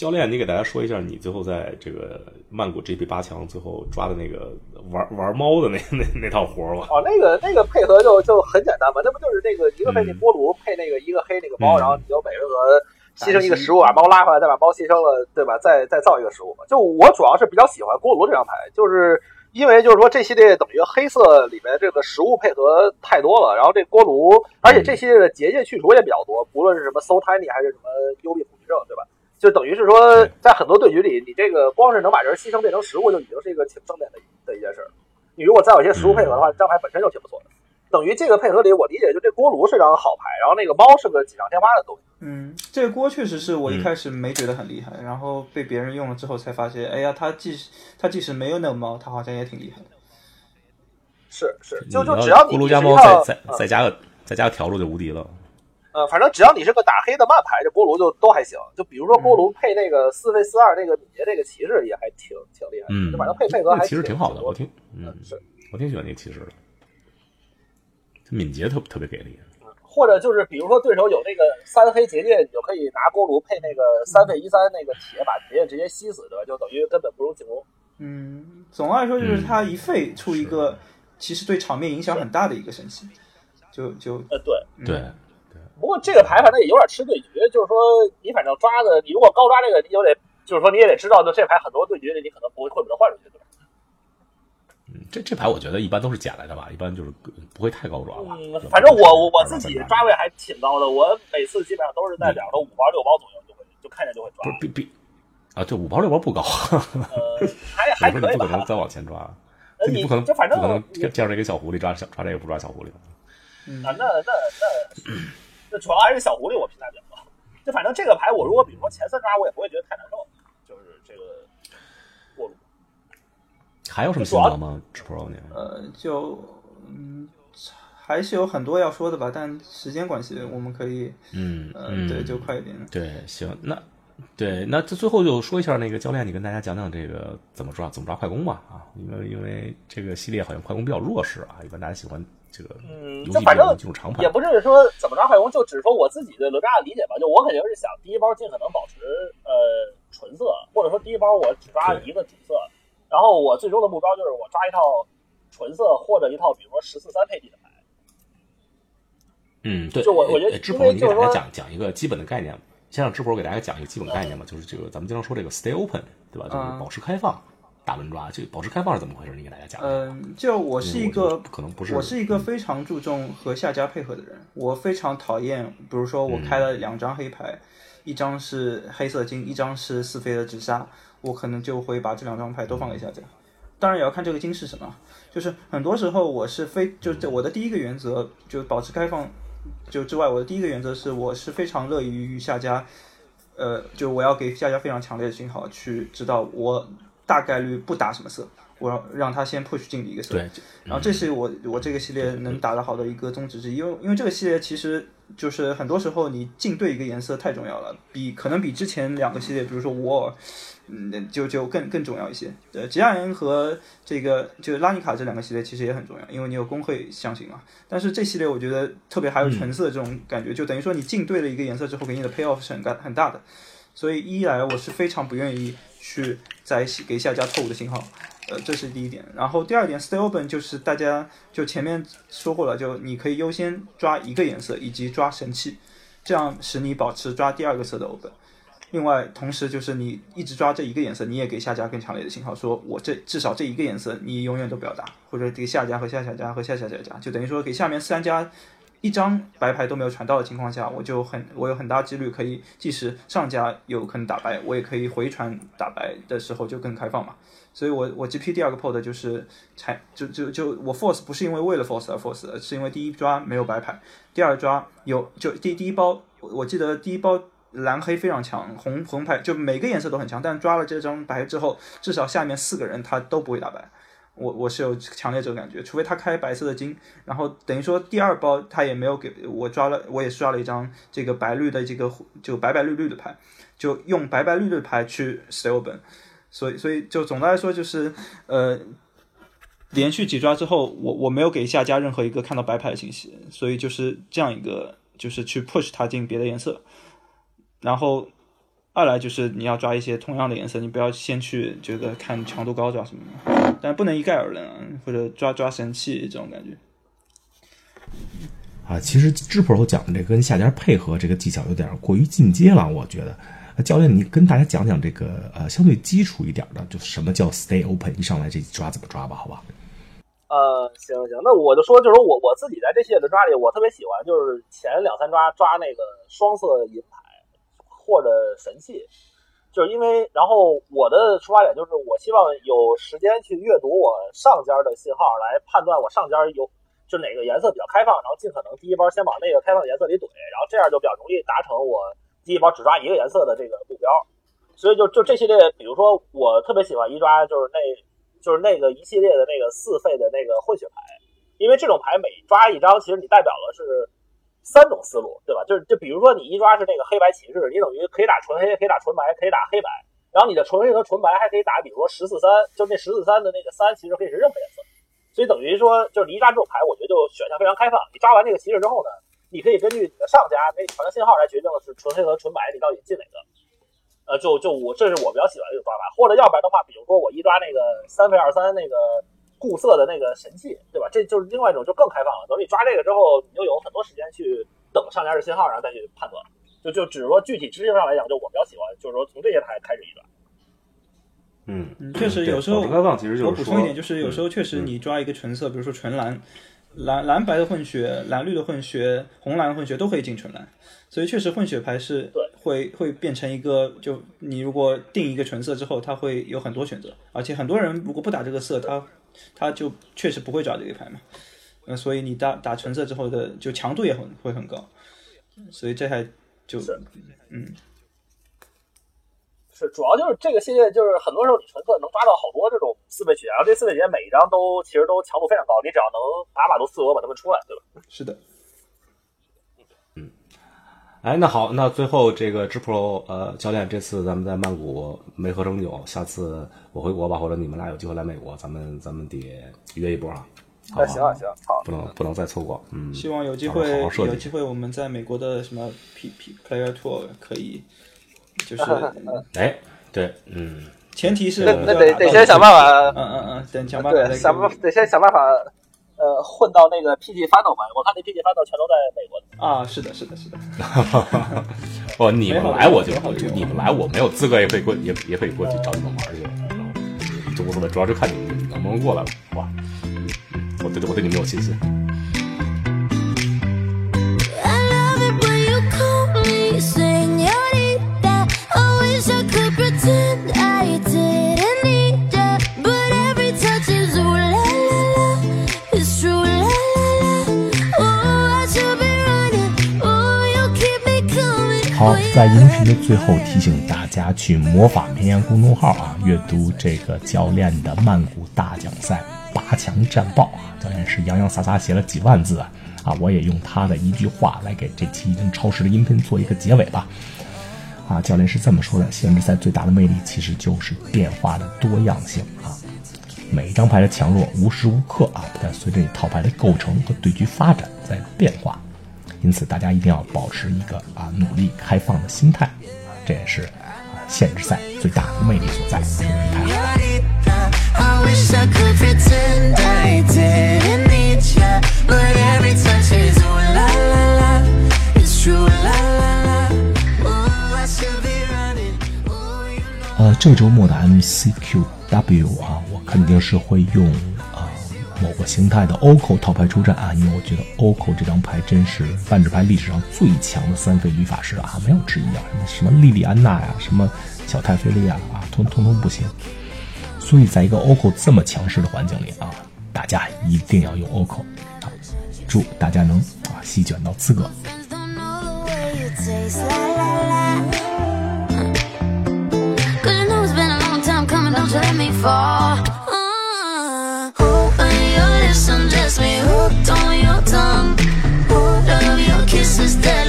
教练，你给大家说一下，你最后在这个曼谷 GP 八强最后抓的那个玩玩猫的那那那套活儿吧？哦，那个那个配合就就很简单嘛，那不就是那个一个配那锅炉配那个一个黑那个猫，嗯然后你就每回合牺牲一个食物，把猫拉回来，再把猫牺牲了，对吧？再再造一个食物嘛。就我主要是比较喜欢锅炉这张牌，就是因为就是说这系列等于黑色里面这个食物配合太多了，然后这锅炉，而且这系列的结界去除也比较多，不论是什么 So Tiny 还是什么幽闭恐惧症，对吧？就等于是说，在很多对局里，你这个光是能把人牺牲变成食物，就已经是一个挺正面的一的一件事儿。你如果再有一些食物配合的话，这张牌本身就挺不错的。等于这个配合里，我理解就这锅炉是张好牌，然后那个猫是个锦上添花的东西。嗯，这个锅确实是我一嗯开始没觉得很厉害，然后被别人用了之后才发现，哎呀，它即使它即使没有那个猫，它好像也挺厉害的。是是，就就只要你咕噜加猫再再嗯再加个再加个条路就无敌了。呃，反正只要你是个打黑的慢牌，这锅炉就都还行。就比如说锅炉配那个四费四二那个敏捷这个骑士也还挺挺厉害的，嗯就反正配配合还其实挺好的，我挺挺嗯是，我挺喜欢那个骑士的，敏捷特特别给力。或者就是比如说对手有那个三黑结界，你就可以拿锅炉配那个三费一三那个铁，把结界直接吸死，对吧？就等于根本不用进攻。嗯，总的来说就是他一废出一个其实对场面影响很大的一个神器，就就呃，对。嗯对，不过这个牌反正也有点吃对局，就是说你反正抓的，你如果高抓这个，你就得，就是说你也得知道，就这牌很多对局里你可能不会会把它换出去，对吧？嗯，这这牌我觉得一般都是捡来的吧，一般就是不会太高抓吧。嗯，反正我我我自己抓抓位还挺高的，我每次基本上都是在两个五包六包左右就会就看见就会抓不是，比比啊，对五包六包不高，呃，还还可以不可能。再往前抓，呃你不可能就反正不可能见着一个小狐狸抓小抓这个不抓小狐狸啊，那那那 那主要还是小狐狸我评价比较高。就反正这个牌，我如果比如说前三抓，我也不会觉得太难受，就是这个过路。还有什么心得吗？呃就嗯还是有很多要说的吧，但时间关系，我们可以嗯呃嗯，对就快一点。对，行，那对，那这最后就说一下那个教练，你跟大家讲讲这个怎么抓怎么抓快攻吧啊，因为因为这个系列好像快攻比较弱势啊，一般大家喜欢这个嗯游戏比较就反正进入长盘也，不是说怎么着快攻，就只是说我自己对哪吒的理解吧。就我肯定是想第一包尽可能保持呃纯色，或者说第一包我只抓一个主色，然后我最终的目标就是我抓一套纯色或者一套比如说十四三配地的牌。嗯，对，就我我觉得因呃知否，你给大家讲讲一个基本的概念，先让智博给大家讲一个基本概念吧，就是这个咱们经常说这个 stay open，对吧？就是啊保持开放，大轮抓，这个保持开放是怎么回事？你给大家讲。嗯，就我是一个得可能不是我是一个非常注重和下家配合的人，我非常讨厌，比如说我开了两张黑牌，一张是黑色金，一张是四飞的直杀，我可能就会把这两张牌都放给下家。当然也要看这个金是什么，就是很多时候我是非就这我的第一个原则就保持开放，就之外，我的第一个原则是我是非常乐于与下家，呃，就我要给下家非常强烈的信号，去知道我大概率不打什么色，我要让他先 push 进一个色。对，然后这是我我这个系列能打得好的一个宗旨之一，因为因为这个系列其实就是很多时候你进对一个颜色太重要了，比可能比之前两个系列，比如说 War，嗯，就就更更重要一些。呃，吉亚人和这个就拉尼卡这两个系列其实也很重要，因为你有工会相形嘛。但是这系列我觉得特别还有纯色这种感觉，就等于说你进对了一个颜色之后，给你的 payoff 是很大很大的。所以一来我是非常不愿意去在给下家错误的信号。呃，这是第一点。然后第二点，stay open 就是大家就前面说过了，就你可以优先抓一个颜色以及抓神器，这样使你保持抓第二个色的 open。另外，同时就是你一直抓这一个颜色，你也给下家更强烈的信号，说我这至少这一个颜色你永远都不要打，或者给下家和下下家和下下家家，就等于说给下面三家一张白牌都没有传到的情况下，我就很我有很大几率可以，即使上家有可能打白，我也可以回传打白的时候就更开放嘛。所以我我 GP 第二个 pod 就是才就就就我 force 不是因为为了 force 而 force，而是因为第一抓没有白牌，第二抓有就第第一包我记得第一包蓝黑非常强，红红牌就每个颜色都很强，但抓了这张白之后，至少下面四个人他都不会打白。我我是有强烈这个感觉，除非他开白色的金，然后等于说第二包他也没有给我抓了，我也刷了一张这个白绿的这个就白白绿绿的牌，就用白白绿绿的牌去 stay 本所以所以就总的来说就是呃，连续几抓之后，我我没有给下家任何一个看到白牌的信息，所以就是这样一个就是去 push 他进别的颜色，然后二来就是你要抓一些同样的颜色，你不要先去这个看强度高抓什么的，但不能一概而论啊，或者抓抓神器这种感觉。啊，其实智 Pro 讲的这个跟下家配合这个技巧有点过于进阶了，我觉得。呃教练，你跟大家讲讲这个呃相对基础一点的，就什么叫 stay open，一上来这抓怎么抓吧，好吧？呃，行行，那我就说，就是说我我自己在这系列的抓里，我特别喜欢就是前两三抓抓那个双色银牌或者神器，就是因为然后我的出发点就是我希望有时间去阅读我上家的信号来判断我上家有就哪个颜色比较开放，然后尽可能第一包先往那个开放颜色里怼，然后这样就比较容易达成我第一包只抓一个颜色的这个目标。所以就就这系列，比如说我特别喜欢一抓就是那。就是那个一系列的那个四费的那个混血牌，因为这种牌每抓一张，其实你代表的是三种思路，对吧？就是就比如说你一抓是那个黑白骑士，你等于可以打纯黑，可以打纯白，可以打黑白，然后你的纯黑和纯白还可以打，比如说十四三，就那十四三的那个三其实可以是任何颜色，所以等于说就是你一抓这种牌，我觉得就选项非常开放。你抓完这个骑士之后呢，你可以根据你的上家给你传的信号来决定是纯黑和纯白，你到底进哪个。呃，就就我这是我比较喜欢的一种抓法，或者要不然的话，比如说我一抓那个三费二三那个固色的那个神器，对吧？这就是另外一种就更开放了。等你抓这个之后，你就有很多时间去等上家的信号，然后再去判断。就就只是说具体执行上来讲，就我比较喜欢，就是说从这些牌开始一段。嗯，嗯，确实有时候开放其实就是我补充一点，就是有时候确实你抓一个纯色，比如说纯蓝、蓝蓝白的混血、蓝绿的混血、红蓝混血都可以进纯蓝，所以确实混血牌是对会会变成一个，就你如果定一个纯色之后，它会有很多选择，而且很多人如果不打这个色，他他就确实不会抓这个牌嘛，嗯，所以你打打纯色之后的就强度也很会很高，所以这还就是嗯。是，主要就是这个系列，就是很多时候你纯色能抓到好多这种四倍血，然后这四倍血每一张都其实都强度非常高，你只要能打把都四额把它们出来，对吧？是的，哎，那好，那最后这个 G Pro 呃教练，这次咱们在曼谷没喝成酒，下次我回国吧，或者你们俩有机会来美国，咱们咱们得约一波啊，好那？行啊行啊，好，不能不能再错过，嗯，希望有机会好好有机会我们在美国的什么 P P Player Tour 可以，就是 哎，对，嗯，前提是那那得得先想办法，嗯嗯嗯，等想办法对，想办得先想办法，呃，混到那个 PG Final 吧。我看那 PG Final 全都在美国呢。啊，是的，是的，是的，哦，你们来我就你们来我没有资格也可以过也也可以过去找你们玩去，就无所谓，主要是看你们能不能过来了，好吧？嗯我对我对你们有信心。I love it 好，在音频的最后提醒大家去魔法绵羊公众号啊，阅读这个教练的曼谷大奖赛八强战报啊。教练是洋洋洒洒写了几万字啊，啊，我也用他的一句话来给这期已经超时的音频做一个结尾吧。啊，教练是这么说的：限制赛最大的魅力其实就是变化的多样性啊。每一张牌的强弱无时无刻啊，不但随着你套牌的构成和对局发展在变化，因此大家一定要保持一个啊努力开放的心态，啊，这也是啊限制赛最大的魅力所在。太好了呃，这周末的 MCQW 啊，我肯定是会用、某个形态的 OCO 套牌出战啊，因为我觉得 OCO 这张牌真是万智牌历史上最强的三费女法师啊，没有之一啊，什么什么莉莉安娜呀，什么小泰菲利亚啊，通通通不行。所以在一个 OCO 这么强势的环境里啊，大家一定要用 OCO 啊，祝大家能啊席卷到资格。Cause you know it's been a long time coming, don't you let me fall. is dead.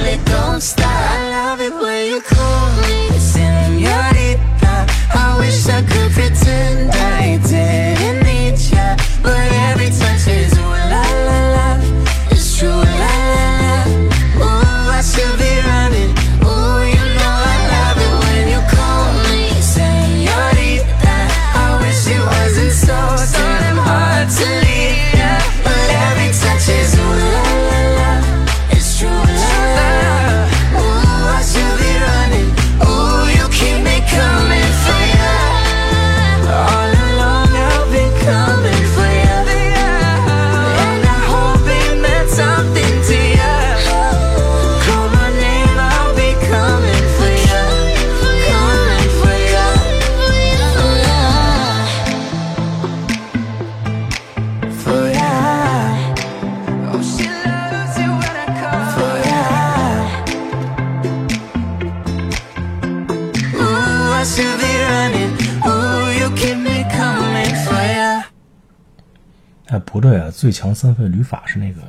不对啊，最强三费旅法是那个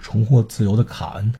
重获自由的卡恩。